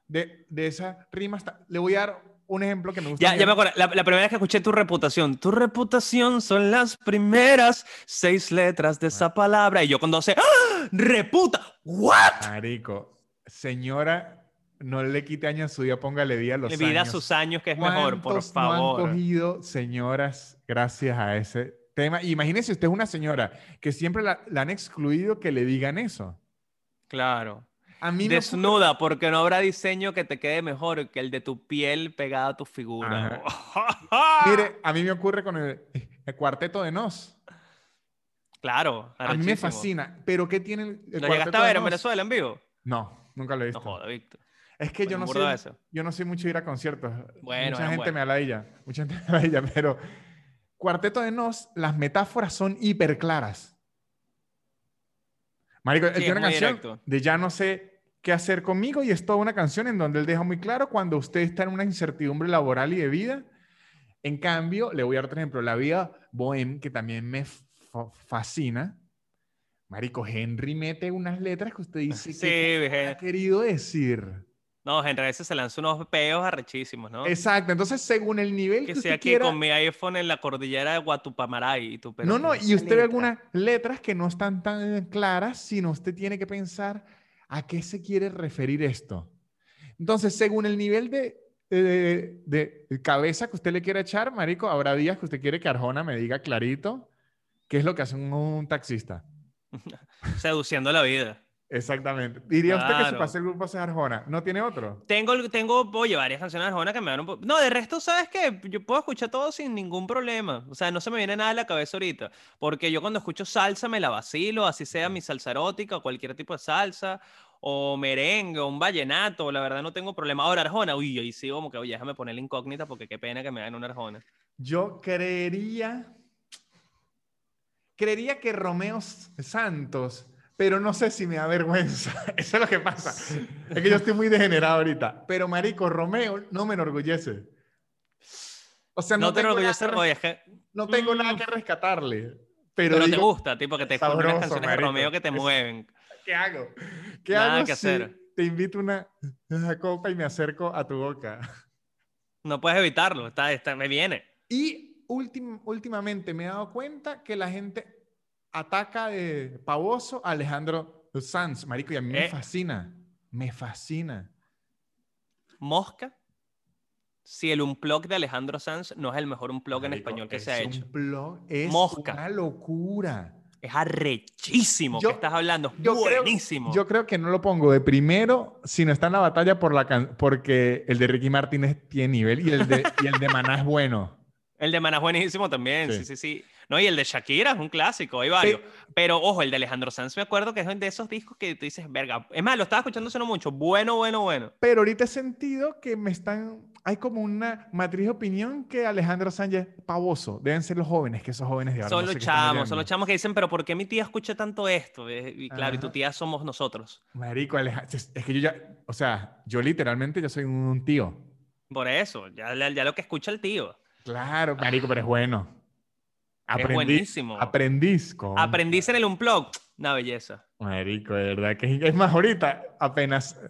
de, de esa rima, está- le voy a dar un ejemplo que me gusta. Ya, ya me acuerdo, la, la primera vez que escuché tu reputación, tu reputación son las primeras seis letras de esa palabra. Y yo cuando sé, ¡Ah! ¡reputa! ¿What? Marico, señora, no le quite años a su vida, póngale día a los Vida años. sus años, que es mejor, por ¿Cuántos no han favor. cogido, señoras, gracias a ese tema? Imagínese usted es una señora que siempre la, la han excluido que le digan eso. Claro. A mí me ocurre- Desnuda, porque no habrá diseño que te quede mejor que el de tu piel pegada a tu figura. Mire, a mí me ocurre con el, el cuarteto de Nos. Claro. A mí me fascina. Pero ¿qué tiene el, el ¿Lo cuarteto llegaste a ver en? Venezuela en vivo? No, nunca lo he No visto. joda, Víctor. es que yo Bueno, no soy, eso. yo no soy mucho de ir a conciertos. Bueno, mucha gente buenos. me aladilla. Mucha gente me aladilla, pero cuarteto de Nos, las metáforas son hiper claras. Marico, él Sí, tiene una canción directo. de ya no sé qué hacer conmigo y es toda una canción en donde él deja muy claro cuando usted está en una incertidumbre laboral y de vida. En cambio, le voy a dar otro ejemplo, la vida bohem, que también me fa- fascina. Marico, Henry mete unas letras que usted dice Sí, que ha querido decir. No, Henry a veces se lanza unos peos arrechísimos, ¿no? Exacto, entonces según el nivel que, que usted estoy aquí quiera... con mi iPhone en la cordillera de Guatupamaray. Y pero no, no, ¿qué es y usted ve letra? algunas letras que no están tan claras, sino usted tiene que pensar a qué se quiere referir esto. Entonces, según el nivel de, de, cabeza que usted le quiera echar, Marico, habrá días que usted quiere que Arjona me diga clarito qué es lo que hace un, un taxista. Seduciendo la vida. Exactamente. Diría usted que su Claro. pase el grupo es Arjona. ¿No tiene otro? Tengo, tengo, oye, varias canciones de Arjona que me dan un poco... No, de resto, ¿sabes qué? Yo puedo escuchar todo sin ningún problema. O sea, no se me viene nada a la cabeza ahorita. Porque yo cuando escucho salsa me la vacilo, así sea mi salsa erótica o cualquier tipo de salsa, o merengue, o un vallenato, la verdad no tengo problema. Ahora, Arjona, uy, ahí sí como que, oye, déjame poner la incógnita porque qué pena que me hagan una Arjona. Yo creería, creería que Romeo Santos pero no sé si me da vergüenza. Eso es lo que pasa. Es que yo estoy muy degenerado ahorita. Pero, marico, Romeo no me enorgullece. O sea, no, No te tengo, nada que, oye, es que... no tengo nada Mm. que rescatarle. Pero, Pero te gusta, tipo, que te sabroso, escuchen unas canciones marico. de Romeo que te mueven. ¿qué hago? ¿Qué Nada hago que si hacer. te invito una, una copa y me acerco a tu boca? No puedes evitarlo, está, está, me viene. Y últim- últimamente me he dado cuenta que la gente ataca de pavoso a Alejandro Sanz, marico, y a mí me Eh. fascina. Me fascina. Mosca, si el unplug de Alejandro Sanz no es el mejor unplug en Marico, español que se ha hecho. blog, es Mosca. una locura. Es arrechísimo Yo- que estás hablando. es yo creo- buenísimo. Yo creo que no lo pongo de primero, sino está en la batalla por la can- porque el de Ricky Martínez tiene nivel y el de, y el de Maná es bueno. El de Maná es buenísimo también, Sí. sí, sí, sí. No, y el de Shakira es un clásico, hay varios. Pero ojo, el de Alejandro Sanz me acuerdo que es de esos discos que tú dices, verga. Es más, lo estaba escuchando no mucho. Bueno, bueno, bueno. Pero ahorita he sentido que me están. Hay como una matriz de opinión que Alejandro Sánchez es pavoso. Deben ser los jóvenes, que esos jóvenes de ahora. Son no los sé están chamos, son los chamos que dicen, pero ¿por qué mi tía escucha tanto esto? Y claro, y tu Ajá. tía somos nosotros. Marico, Alejandro. Es que yo ya. O sea, yo literalmente yo soy un tío. Por eso, ya, ya lo que escucha el tío. Claro, Marico, pero es bueno. Es buenísimo. Aprendiz. con- Aprendiz en el unplug, una belleza. Marico, de verdad que es- más ahorita, apenas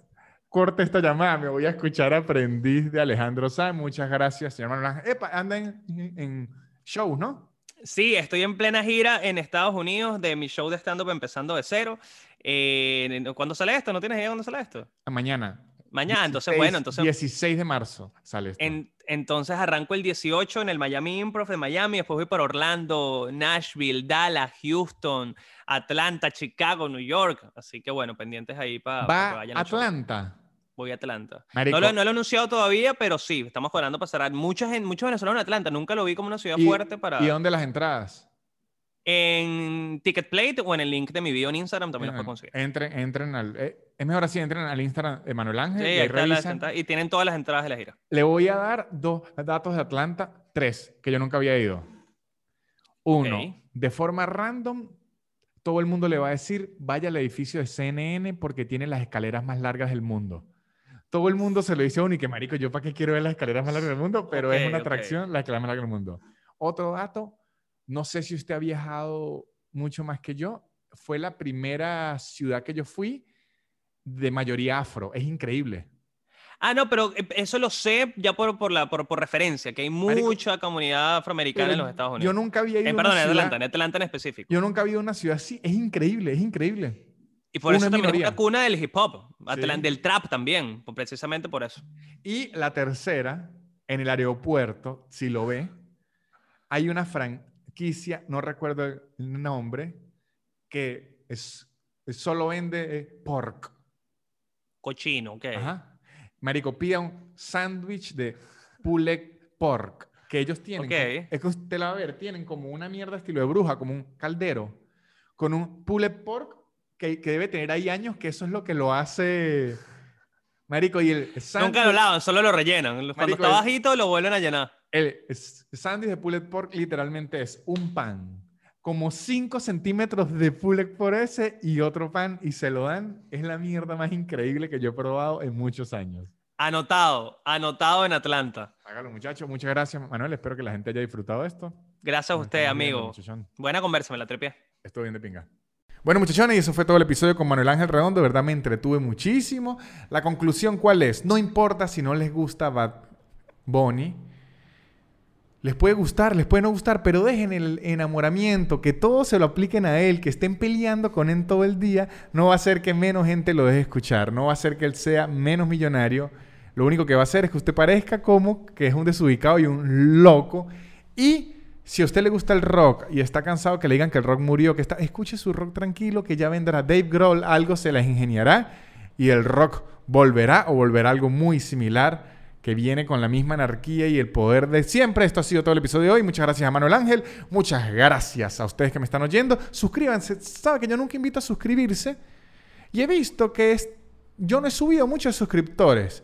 corte esta llamada, me voy a escuchar Aprendiz de Alejandro Sanz. Muchas gracias, señor Manuel Ángel. Epa, anda en, en shows, ¿no? Sí, estoy en plena gira en Estados Unidos de mi show de stand-up empezando de cero. Eh, ¿Cuándo sale esto? ¿No tienes idea cuándo sale esto? Ah, Mañana. Entonces 16 bueno, entonces 16 de marzo sale esto. En- entonces arranco el 18 en el Miami Improv de Miami, después voy para Orlando, Nashville, Dallas, Houston, Atlanta, Chicago, New York. Así que bueno, pendientes ahí para que Va vayan al show. Atlanta. Voy a Atlanta. No lo, no lo he anunciado todavía, pero sí, estamos cuadrando para cerrar. Muchos, en- muchos venezolanos en Atlanta, nunca lo vi como una ciudad ¿Y- fuerte para... ¿Y dónde las entradas? En Ticketplate o en el link de mi video en Instagram también lo puedes conseguir. Entren, entren al. eh, es mejor así, entren al Instagram de Manuel Ángel Sí, y ahí las revisan. Y tienen todas las entradas de la gira. Le voy a dar dos datos de Atlanta, tres, que yo nunca había ido. Uno, de forma random, todo el mundo le va a decir, vaya al edificio de CNN porque tiene las escaleras más largas del mundo. Todo el mundo se lo dice a uno y que marico, yo para qué quiero ver las escaleras más largas del mundo, pero es una atracción, la escalera más larga del mundo. Otro dato, no sé si usted ha viajado mucho más que yo, fue la primera ciudad que yo fui de mayoría afro, es increíble. Ah, no, pero eh, eso lo sé ya por, por, la, por, por referencia, que hay Marico, mucha comunidad afroamericana en los Estados Yo Unidos. nunca había ido Eh, a una perdón, en ciudad- Atlanta, en Atlanta en específico. Yo nunca había ido a una ciudad así. Es increíble, es increíble. y por eso también es una cuna del hip hop, Sí. del trap también, precisamente por eso. Y la tercera, en el aeropuerto, si lo ve, hay una franquicia, no recuerdo el nombre, que es, solo vende eh, pork. Cochino, ok. Ajá. Marico, pida un sándwich de pulled pork que ellos tienen. Ok. como- es que usted la va a ver, tienen como una mierda estilo de bruja, como un caldero, con un pulled pork que, que debe tener ahí años, que eso es lo que lo hace. Marico, y el sándwich. Nunca lo lavan, solo lo rellenan. Cuando Marico, está bajito lo vuelven a llenar. El sándwich de pulled pork literalmente es un pan, como 5 centímetros de pulled pork ese y otro pan, y se lo dan. Es la mierda más increíble que yo he probado en muchos años. Anotado, anotado en Atlanta. Hágalo, muchachos. Muchas gracias, Manuel. Espero que la gente haya disfrutado esto. Gracias a usted, viendo, amigo. muchachón. Buena conversa, me la trepé. Estuvo bien de pinga. Bueno, muchachones, y eso fue todo el episodio con Manuel Ángel Redondo. De verdad me entretuve muchísimo. La conclusión, ¿cuál es? No importa si no les gusta Bad Bunny. Les puede gustar, les puede no gustar, pero dejen el enamoramiento, que todos se lo apliquen a él, que estén peleando con él todo el día, no va a hacer que menos gente lo deje escuchar, no va a hacer que él sea menos millonario. Lo único que va a hacer es que usted parezca como que es un desubicado y un loco. Y si a usted le gusta el rock y está cansado que le digan que el rock murió, que está, escuche su rock tranquilo, que ya vendrá Dave Grohl, algo se las ingeniará y el rock volverá o volverá algo muy similar que viene con la misma anarquía y el poder de siempre. Esto ha sido todo el episodio de hoy. Muchas gracias a Manuel Ángel. Muchas gracias a ustedes que me están oyendo. Suscríbanse. Sabe que yo nunca invito a suscribirse. Y he visto que es, yo no he subido muchos suscriptores.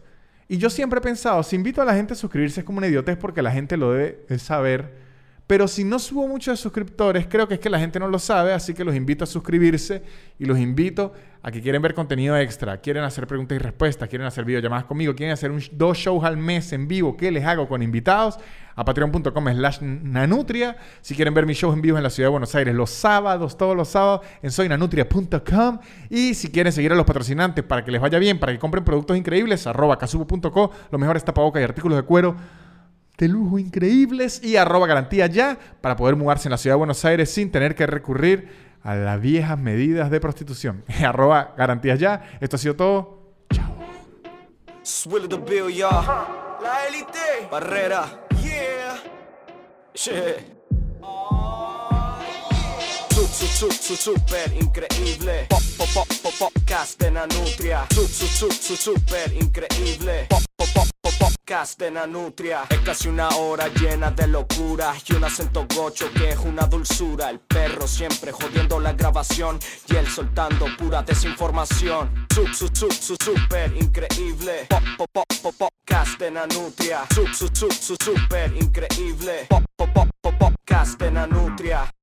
Y yo siempre he pensado, si invito a la gente a suscribirse es como una idiotez porque la gente lo debe saber. Pero si no subo muchos suscriptores, creo que es que la gente no lo sabe, así que los invito a suscribirse y los invito a que quieren ver contenido extra, quieren hacer preguntas y respuestas, quieren hacer videollamadas conmigo, quieren hacer dos shows al mes en vivo que les hago con invitados a patreon.com slash nanutria. Si quieren ver mis shows en vivo en la ciudad de Buenos Aires los sábados, todos los sábados en soynanutria.com. Y si quieren seguir a los patrocinantes para que les vaya bien, para que compren productos increíbles, arroba casupo.co, los mejores tapabocas y artículos de cuero de lujo increíbles y arroba garantía ya para poder mudarse en la ciudad de Buenos Aires sin tener que recurrir a las viejas medidas de prostitución. arroba garantías ya. Esto ha sido todo. Chao. La élite. Barrera. Yeah. Super increíble. Pop, pop, pop, pop, podcast de super increíble. Pop, pop, pop, pop, podcast de. Es casi una hora llena de locura y un acento gocho que es una dulzura. El perro siempre jodiendo la grabación y él soltando pura desinformación. Super increíble. Pop, pop, pop, pop, podcast de Nanutria. Super increíble. Pop, pop, pop, podcast de.